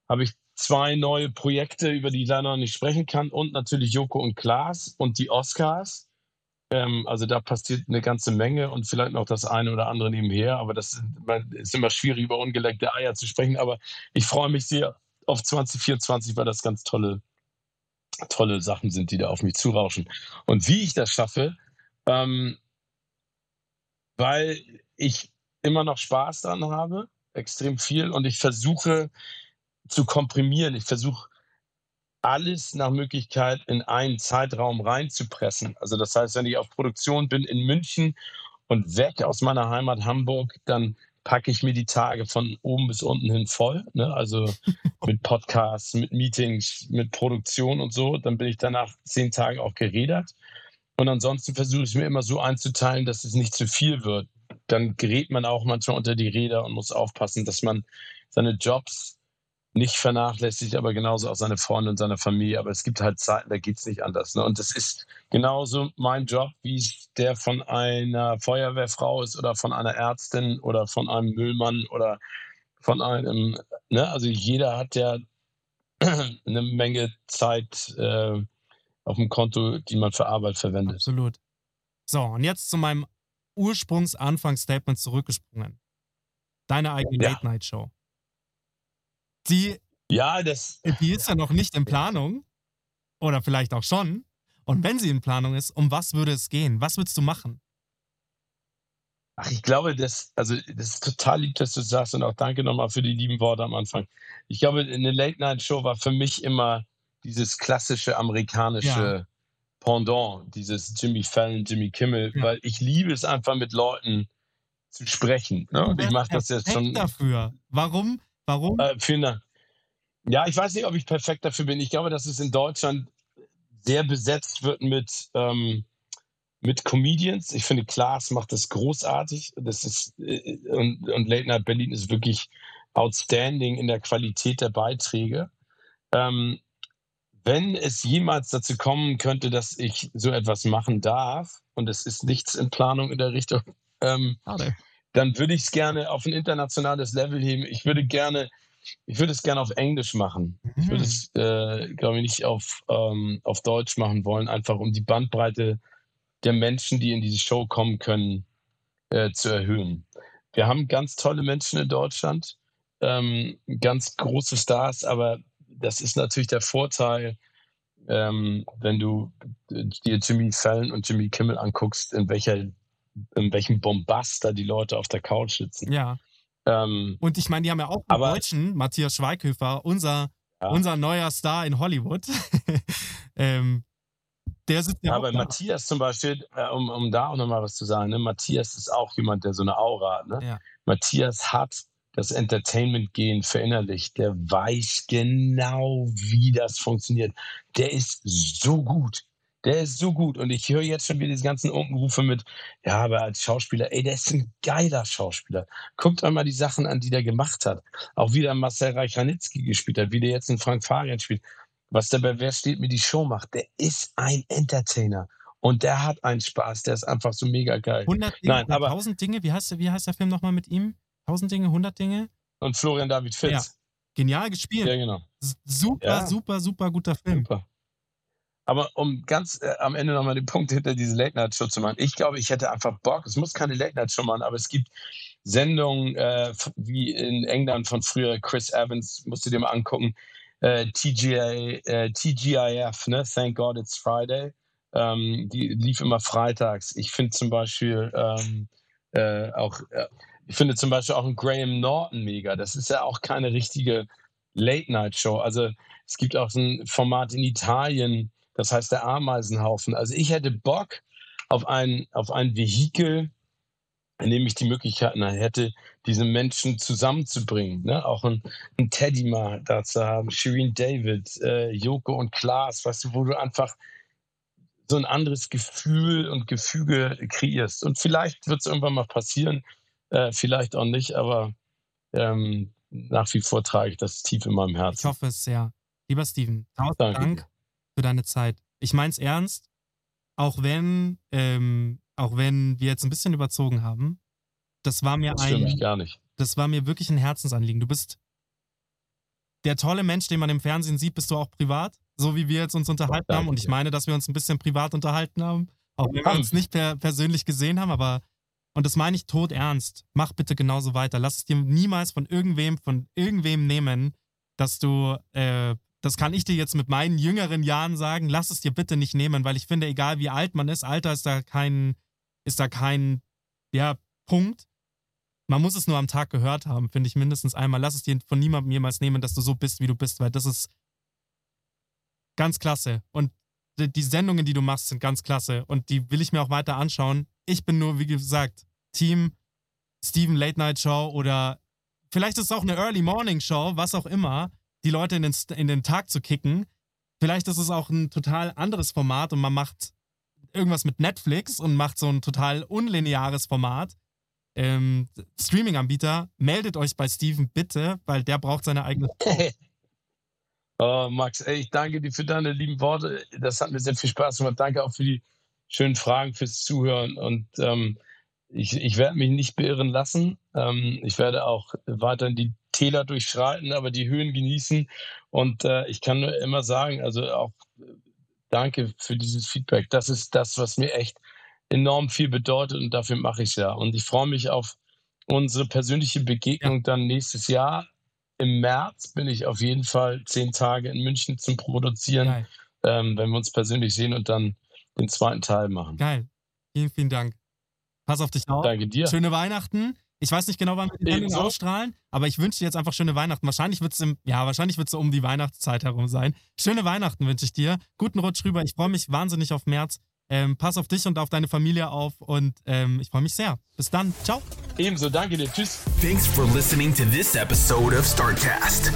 habe ich zwei neue Projekte, über die ich leider noch nicht sprechen kann und natürlich Joko und Klaas und die Oscars. Ähm, also da passiert eine ganze Menge und vielleicht noch das eine oder andere nebenher, aber das ist immer schwierig, über ungeleckte Eier zu sprechen. Aber ich freue mich sehr auf 2024, weil das ganz tolle, tolle Sachen sind, die da auf mich zurauschen. Und wie ich das schaffe, ähm, weil ich immer noch Spaß dran habe, extrem viel und ich versuche, zu komprimieren. Ich versuche alles nach Möglichkeit in einen Zeitraum reinzupressen. Also das heißt, wenn ich auf Produktion bin in München und weg aus meiner Heimat Hamburg, dann packe ich mir die Tage von oben bis unten hin voll. Ne? Also mit Podcasts, mit Meetings, mit Produktion und so. Dann bin ich danach zehn Tage auch gerädert. Und ansonsten versuche ich mir immer so einzuteilen, dass es nicht zu viel wird. Dann gerät man auch manchmal unter die Räder und muss aufpassen, dass man seine Jobs nicht vernachlässigt, aber genauso auch seine Freunde und seine Familie. Aber es gibt halt Zeiten, da geht es nicht anders. Ne? Und das ist genauso mein Job, wie es der von einer Feuerwehrfrau ist oder von einer Ärztin oder von einem Müllmann oder von einem, ne? also jeder hat ja eine Menge Zeit äh, auf dem Konto, die man für Arbeit verwendet. Absolut. So, und jetzt zu meinem Ursprungs-Anfangsstatement zurückgesprungen. Deine eigene ja. Late-Night-Show. Die, Ja, das, die ist ja noch nicht in Planung. Oder vielleicht auch schon. Und wenn sie in Planung ist, um was würde es gehen? Was würdest du machen? ach, ich glaube, das, also, das ist total lieb, dass du das sagst und auch danke nochmal für die lieben Worte am Anfang. Ich glaube, eine Late-Night-Show war für mich immer dieses klassische amerikanische Pendant, dieses Jimmy Fallon, Jimmy Kimmel, Ja. weil ich liebe es einfach mit Leuten zu sprechen. Ne? Und ich mache das jetzt schon dafür. Warum? Warum? Äh, vielen Dank. Ja, ich weiß nicht, ob ich perfekt dafür bin. Ich glaube, dass es in Deutschland sehr besetzt wird mit, ähm, mit Comedians. Ich finde, Klaas macht das großartig. Das ist, äh, und, und Late Night Berlin ist wirklich outstanding in der Qualität der Beiträge. Ähm, wenn es jemals dazu kommen könnte, dass ich so etwas machen darf, und es ist nichts in Planung in der Richtung, ähm. Dann würde ich es gerne auf ein internationales Level heben. Ich würde gerne, ich würde es gerne auf Englisch machen. Ich würde Mhm. es, äh, glaube ich, nicht auf, ähm, auf Deutsch machen wollen, einfach um die Bandbreite der Menschen, die in diese Show kommen können, äh, zu erhöhen. Wir haben ganz tolle Menschen in Deutschland, ähm, ganz große Stars, aber das ist natürlich der Vorteil, ähm, wenn du dir Jimmy Fallon und Jimmy Kimmel anguckst, in welcher in welchem Bombast da die Leute auf der Couch sitzen. Ja. Ähm, Und ich meine, die haben ja auch einen Aber- Deutschen, Matthias Schweighöfer, unser, Ja. unser neuer Star in Hollywood. ähm, der sitzt ja, ja. Matthias zum Beispiel, äh, um, um da auch nochmal was zu sagen, ne? Matthias ist auch jemand, der so eine Aura hat. Ne? Ja. Matthias hat das Entertainment-Gehen verinnerlicht. Der weiß genau, wie das funktioniert. Der ist so gut. Der ist so gut. Und ich höre jetzt schon wieder diese ganzen Unkenrufe mit, ja, aber als Schauspieler, ey, der ist ein geiler Schauspieler. Guckt euch mal die Sachen an, die der gemacht hat. Auch wie der Marcel Reich-Ranitzky gespielt hat, wie der jetzt in Frank Farian spielt. Was der bei Wer steht mir die Show macht. Der ist ein Entertainer. Und der hat einen Spaß. Der ist einfach so mega geil. 100 Dinge, Nein, aber- 1000 Dinge, wie heißt, der- wie heißt der Film nochmal mit ihm? 1000 Dinge, 100 Dinge? Und Florian David Fitz. Ja. Genial gespielt. Ja, genau. Super, Ja. super, super guter Film. Super. Aber um ganz äh, am Ende nochmal den Punkt hinter diese Late-Night-Show zu machen. Ich glaube, ich hätte einfach Bock. Es muss keine Late-Night-Show machen, aber es gibt Sendungen äh, wie in England von früher. Chris Evans, musst du dir mal angucken. Äh, TGI, äh, TGIF, ne? Thank God It's Friday. Ähm, die lief immer freitags. Ich finde zum Beispiel ähm, äh, auch, äh, ich finde zum Beispiel auch einen Graham Norton mega. Das ist ja auch keine richtige Late-Night-Show. Also es gibt auch so ein Format in Italien, das heißt der Ameisenhaufen. Also ich hätte Bock auf ein, auf ein Vehikel, in dem ich die Möglichkeiten hätte, diese Menschen zusammenzubringen. Ne? Auch ein, ein Teddy mal da zu haben, Shireen David, äh, Joko und Klaas, weißt du, wo du einfach so ein anderes Gefühl und Gefüge kreierst. Und vielleicht wird es irgendwann mal passieren, äh, vielleicht auch nicht, aber ähm, nach wie vor trage ich das tief in meinem Ich Herzen. hoffe es sehr. Lieber Steven, tausend Danke Dank. Für deine Zeit. Ich meine es ernst, auch wenn, ähm, auch wenn wir jetzt ein bisschen überzogen haben. Das war mir Das ein, gar nicht. das war mir wirklich ein Herzensanliegen. Du bist der tolle Mensch, den man im Fernsehen sieht, bist du auch privat, so wie wir jetzt uns unterhalten Danke haben. Und ich meine, dass wir uns ein bisschen privat unterhalten haben, auch wenn wir uns nicht per persönlich gesehen haben, aber und das meine ich tot ernst. Mach bitte genauso weiter. Lass es dir niemals von irgendwem, von irgendwem nehmen, dass du, äh, das kann ich dir jetzt mit meinen jüngeren Jahren sagen, lass es dir bitte nicht nehmen, weil ich finde, egal wie alt man ist, Alter ist da kein, ist da kein, ja, Punkt. Man muss es nur am Tag gehört haben, finde ich mindestens einmal. Lass es dir von niemandem jemals nehmen, dass du so bist, wie du bist, weil das ist ganz klasse. Und die, Sendungen, die du machst, sind ganz klasse. Und die will ich mir auch weiter anschauen. Ich bin nur, wie gesagt, Team Steven Late Night Show oder vielleicht ist es auch eine Early Morning Show, was auch immer, die Leute in den, in den Tag zu kicken. Vielleicht ist es auch ein total anderes Format und man macht irgendwas mit Netflix und macht so ein total unlineares Format. Ähm, Streaming-Anbieter, meldet euch bei Steven bitte, weil der braucht seine eigene. Oh, Max, ey, ich danke dir für deine lieben Worte. Das hat mir sehr viel Spaß gemacht. Danke auch für die schönen Fragen, fürs Zuhören. Und ähm, ich, ich werde mich nicht beirren lassen. Ähm, ich werde auch weiterhin die Täler durchschreiten, aber die Höhen genießen. Und äh, ich kann nur immer sagen, also auch äh, danke für dieses Feedback. Das ist das, was mir echt enorm viel bedeutet und dafür mache ich es ja. Und ich freue mich auf unsere persönliche Begegnung dann nächstes Jahr im März bin ich auf jeden Fall zehn Tage in München zum Produzieren, ähm, wenn wir uns persönlich sehen und dann den zweiten Teil machen. Geil. Vielen, vielen Dank. Pass auf dich auf. Danke dir. Schöne Weihnachten. Ich weiß nicht genau, wann wir die Sendung Ebenso. ausstrahlen, aber ich wünsche dir jetzt einfach schöne Weihnachten. Wahrscheinlich wird es ja, wahrscheinlich wird es so um die Weihnachtszeit herum sein. Schöne Weihnachten wünsche ich dir. Guten Rutsch rüber. Ich freue mich wahnsinnig auf März. Ähm, pass auf dich und auf deine Familie auf und ähm, ich freue mich sehr. Bis dann. Ciao. Ebenso, danke dir. Tschüss. Thanks for listening to this episode of StartCast.